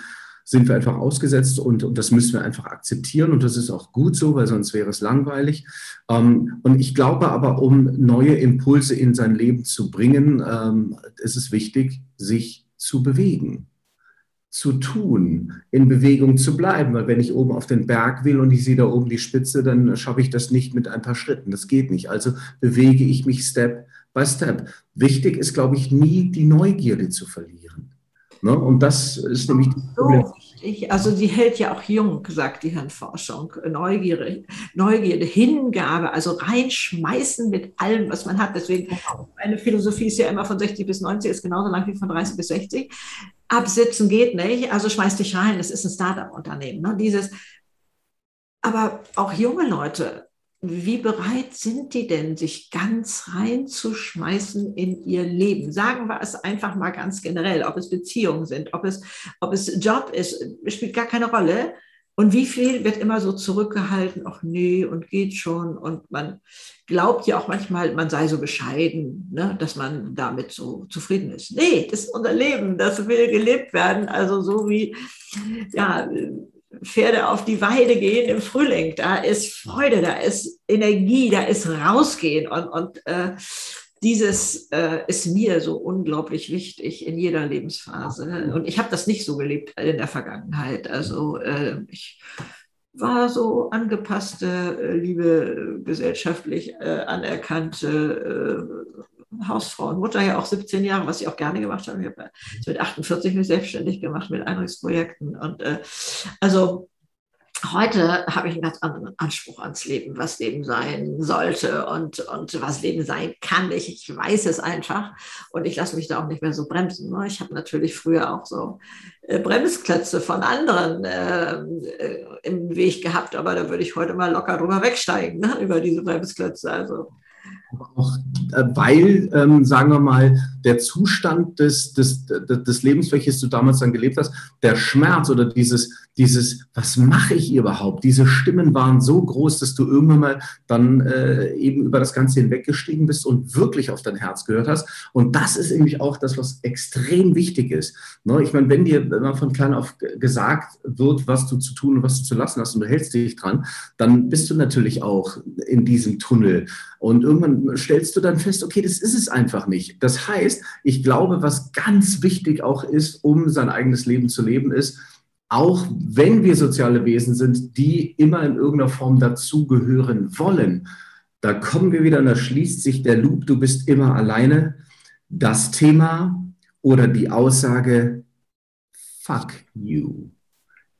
[SPEAKER 2] sind wir einfach ausgesetzt und, und das müssen wir einfach akzeptieren und das ist auch gut so, weil sonst wäre es langweilig. Ähm, und ich glaube aber, um neue Impulse in sein Leben zu bringen, ähm, ist es wichtig, sich zu bewegen zu tun, in Bewegung zu bleiben. Weil wenn ich oben auf den Berg will und ich sehe da oben die Spitze, dann schaffe ich das nicht mit ein paar Schritten. Das geht nicht. Also bewege ich mich Step by Step. Wichtig ist, glaube ich, nie die Neugierde zu verlieren. Ne? Und das ist nämlich das
[SPEAKER 1] Problem. Ich, also die hält ja auch jung, sagt die Hirnforschung. Neugierde, Neugierde, Hingabe, also reinschmeißen mit allem, was man hat. Deswegen, meine Philosophie ist ja immer von 60 bis 90, ist genauso lang wie von 30 bis 60 absitzen geht nicht, also schmeiß dich rein, es ist ein Startup-Unternehmen. Ne? Dieses, aber auch junge Leute, wie bereit sind die denn, sich ganz reinzuschmeißen in ihr Leben? Sagen wir es einfach mal ganz generell, ob es Beziehungen sind, ob es, ob es Job ist, spielt gar keine Rolle. Und wie viel wird immer so zurückgehalten, ach nee, und geht schon. Und man glaubt ja auch manchmal, man sei so bescheiden, ne, dass man damit so zufrieden ist. Nee, das ist unser Leben, das will gelebt werden. Also so wie ja, Pferde auf die Weide gehen im Frühling. Da ist Freude, da ist Energie, da ist rausgehen. Und, und äh, dieses äh, ist mir so unglaublich wichtig in jeder Lebensphase. Und ich habe das nicht so gelebt in der Vergangenheit. Also äh, ich war so angepasste, äh, liebe, gesellschaftlich äh, anerkannte äh, Hausfrau und Mutter, ja auch 17 Jahre, was ich auch gerne gemacht habe. Ich habe mit 48 mich selbstständig gemacht mit Einrichtungsprojekten. Und äh, also heute habe ich einen ganz anderen Anspruch ans Leben, was Leben sein sollte und, und was Leben sein kann. Ich, ich weiß es einfach und ich lasse mich da auch nicht mehr so bremsen. Ne? Ich habe natürlich früher auch so äh, Bremsklötze von anderen äh, äh, im Weg gehabt, aber da würde ich heute mal locker drüber wegsteigen, ne? über diese Bremsklötze. Also
[SPEAKER 2] auch äh, weil, ähm, sagen wir mal, der Zustand des, des, des Lebens, welches du damals dann gelebt hast, der Schmerz oder dieses, dieses, was mache ich überhaupt? Diese Stimmen waren so groß, dass du irgendwann mal dann äh, eben über das Ganze hinweggestiegen bist und wirklich auf dein Herz gehört hast. Und das ist nämlich auch das, was extrem wichtig ist. Ne? Ich meine, wenn dir immer von klein auf gesagt wird, was du zu tun und was du zu lassen hast und du hältst dich dran, dann bist du natürlich auch in diesem Tunnel. Und irgendwann stellst du dann fest, okay, das ist es einfach nicht. Das heißt, ich glaube, was ganz wichtig auch ist, um sein eigenes Leben zu leben, ist, auch wenn wir soziale Wesen sind, die immer in irgendeiner Form dazugehören wollen, da kommen wir wieder und da schließt sich der Loop, du bist immer alleine. Das Thema oder die Aussage, fuck you.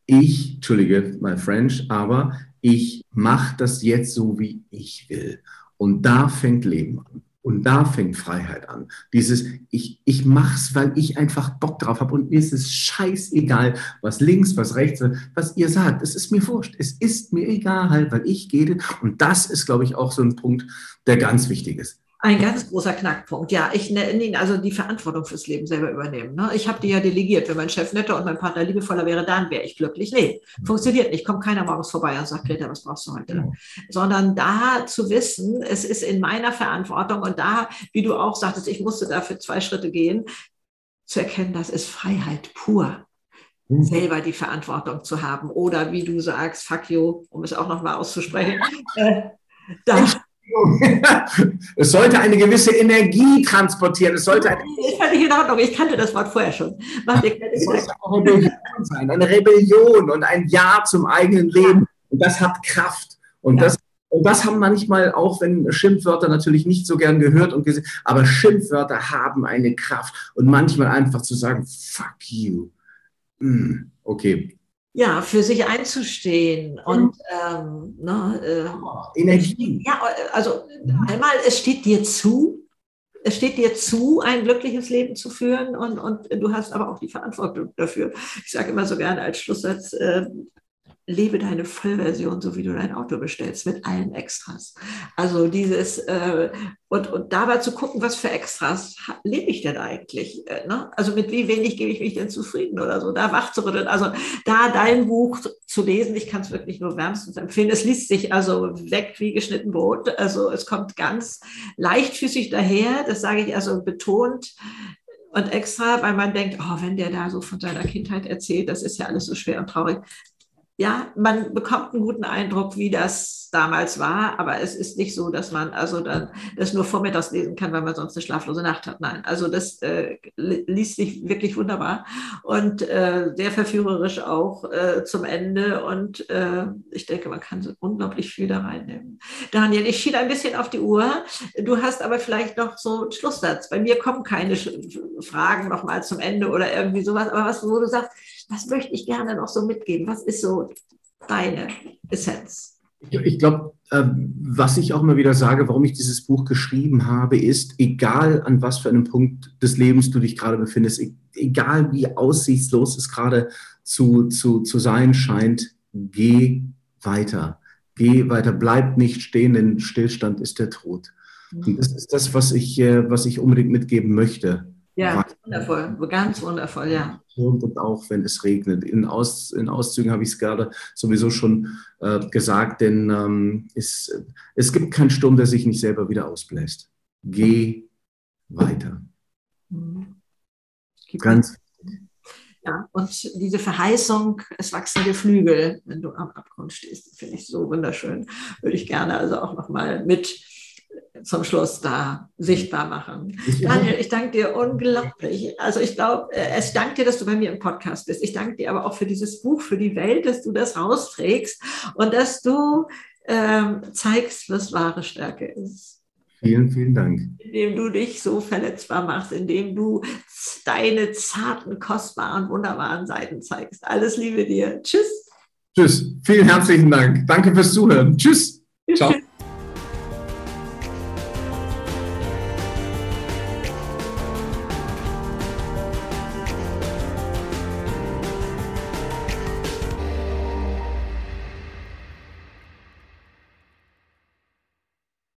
[SPEAKER 2] Ich, entschuldige my French, aber ich mache das jetzt so, wie ich will. Und da fängt Leben an. Und da fängt Freiheit an. Dieses, ich, ich es, weil ich einfach Bock drauf habe und mir ist es scheißegal, was links, was rechts, was ihr sagt. Es ist mir wurscht. Es ist mir egal, weil ich gehe. Und das ist, glaube ich, auch so ein Punkt, der ganz wichtig ist.
[SPEAKER 1] Ein ganz großer Knackpunkt. Ja, ich nenne ihn also die Verantwortung fürs Leben selber übernehmen. Ne? Ich habe die ja delegiert. Wenn mein Chef netter und mein Partner liebevoller wäre, dann wäre ich glücklich. Nee, funktioniert nicht. Kommt keiner morgens vorbei und sagt, Greta, was brauchst du heute? Ja. Sondern da zu wissen, es ist in meiner Verantwortung und da, wie du auch sagtest, ich musste dafür zwei Schritte gehen, zu erkennen, das ist Freiheit pur hm. selber die Verantwortung zu haben. Oder wie du sagst, fuck you, um es auch nochmal auszusprechen, äh, da,
[SPEAKER 2] es sollte eine gewisse Energie transportieren. Es sollte eine
[SPEAKER 1] ich in Ordnung. Ich kannte das Wort vorher schon. Keine
[SPEAKER 2] Sorgen. Auch eine, sein, eine Rebellion und ein Ja zum eigenen Leben. Und das hat Kraft. Und ja. das und das haben manchmal auch, wenn Schimpfwörter natürlich nicht so gern gehört und gesehen, aber Schimpfwörter haben eine Kraft. Und manchmal einfach zu sagen, fuck you. Hm, okay,
[SPEAKER 1] ja, für sich einzustehen und ähm, ne, äh, Energie. Ja, also einmal, es steht dir zu, es steht dir zu, ein glückliches Leben zu führen und, und du hast aber auch die Verantwortung dafür. Ich sage immer so gerne als Schlusssatz, äh, lebe deine Vollversion, so wie du dein Auto bestellst, mit allen Extras. Also dieses, äh, und, und dabei zu gucken, was für Extras lebe ich denn eigentlich? Äh, ne? Also mit wie wenig gebe ich mich denn zufrieden oder so, da wach zu rütteln. Also da dein Buch zu lesen, ich kann es wirklich nur wärmstens empfehlen. Es liest sich also weg wie geschnitten Brot. Also es kommt ganz leichtfüßig daher, das sage ich also betont und extra, weil man denkt, oh, wenn der da so von seiner Kindheit erzählt, das ist ja alles so schwer und traurig ja, man bekommt einen guten Eindruck, wie das damals war, aber es ist nicht so, dass man also dann das nur vormittags lesen kann, weil man sonst eine schlaflose Nacht hat. Nein, also das äh, liest sich wirklich wunderbar und äh, sehr verführerisch auch äh, zum Ende und äh, ich denke, man kann so unglaublich viel da reinnehmen. Daniel, ich schiele ein bisschen auf die Uhr. Du hast aber vielleicht noch so einen Schlusssatz. Bei mir kommen keine Fragen nochmal zum Ende oder irgendwie sowas, aber was, wo du sagst, was möchte ich gerne noch so mitgeben? Was ist so deine Essenz?
[SPEAKER 2] Ich glaube, ähm, was ich auch immer wieder sage, warum ich dieses Buch geschrieben habe, ist, egal an was für einem Punkt des Lebens du dich gerade befindest, e-, egal wie aussichtslos es gerade zu, zu, zu sein scheint, geh weiter. Geh weiter, bleib nicht stehen, denn Stillstand ist der Tod. Und das ist das, was ich, äh, was ich unbedingt mitgeben möchte.
[SPEAKER 1] Ja, wundervoll, ganz wundervoll, ja.
[SPEAKER 2] Und auch wenn es regnet. In, Aus, in Auszügen habe ich es gerade sowieso schon äh, gesagt, denn ähm, es, es gibt keinen Sturm, der sich nicht selber wieder ausbläst. Geh weiter. Mhm.
[SPEAKER 1] Ganz ja, und diese Verheißung, es wachsen dir Flügel, wenn du am Abgrund stehst, finde ich so wunderschön. Würde ich gerne also auch nochmal mit zum Schluss da sichtbar machen. Daniel, ich danke dir unglaublich. Also ich glaube, äh, ich danke dir, dass du bei mir im Podcast bist. Ich danke dir aber auch für dieses Buch, für die Welt, dass du das rausträgst und dass du ähm, zeigst, was wahre Stärke ist.
[SPEAKER 2] Vielen, vielen Dank.
[SPEAKER 1] Indem du dich so verletzbar machst, indem du deine zarten, kostbaren, wunderbaren Seiten zeigst. Alles Liebe dir. Tschüss.
[SPEAKER 2] Tschüss. Vielen herzlichen Dank. Danke fürs Zuhören. Tschüss.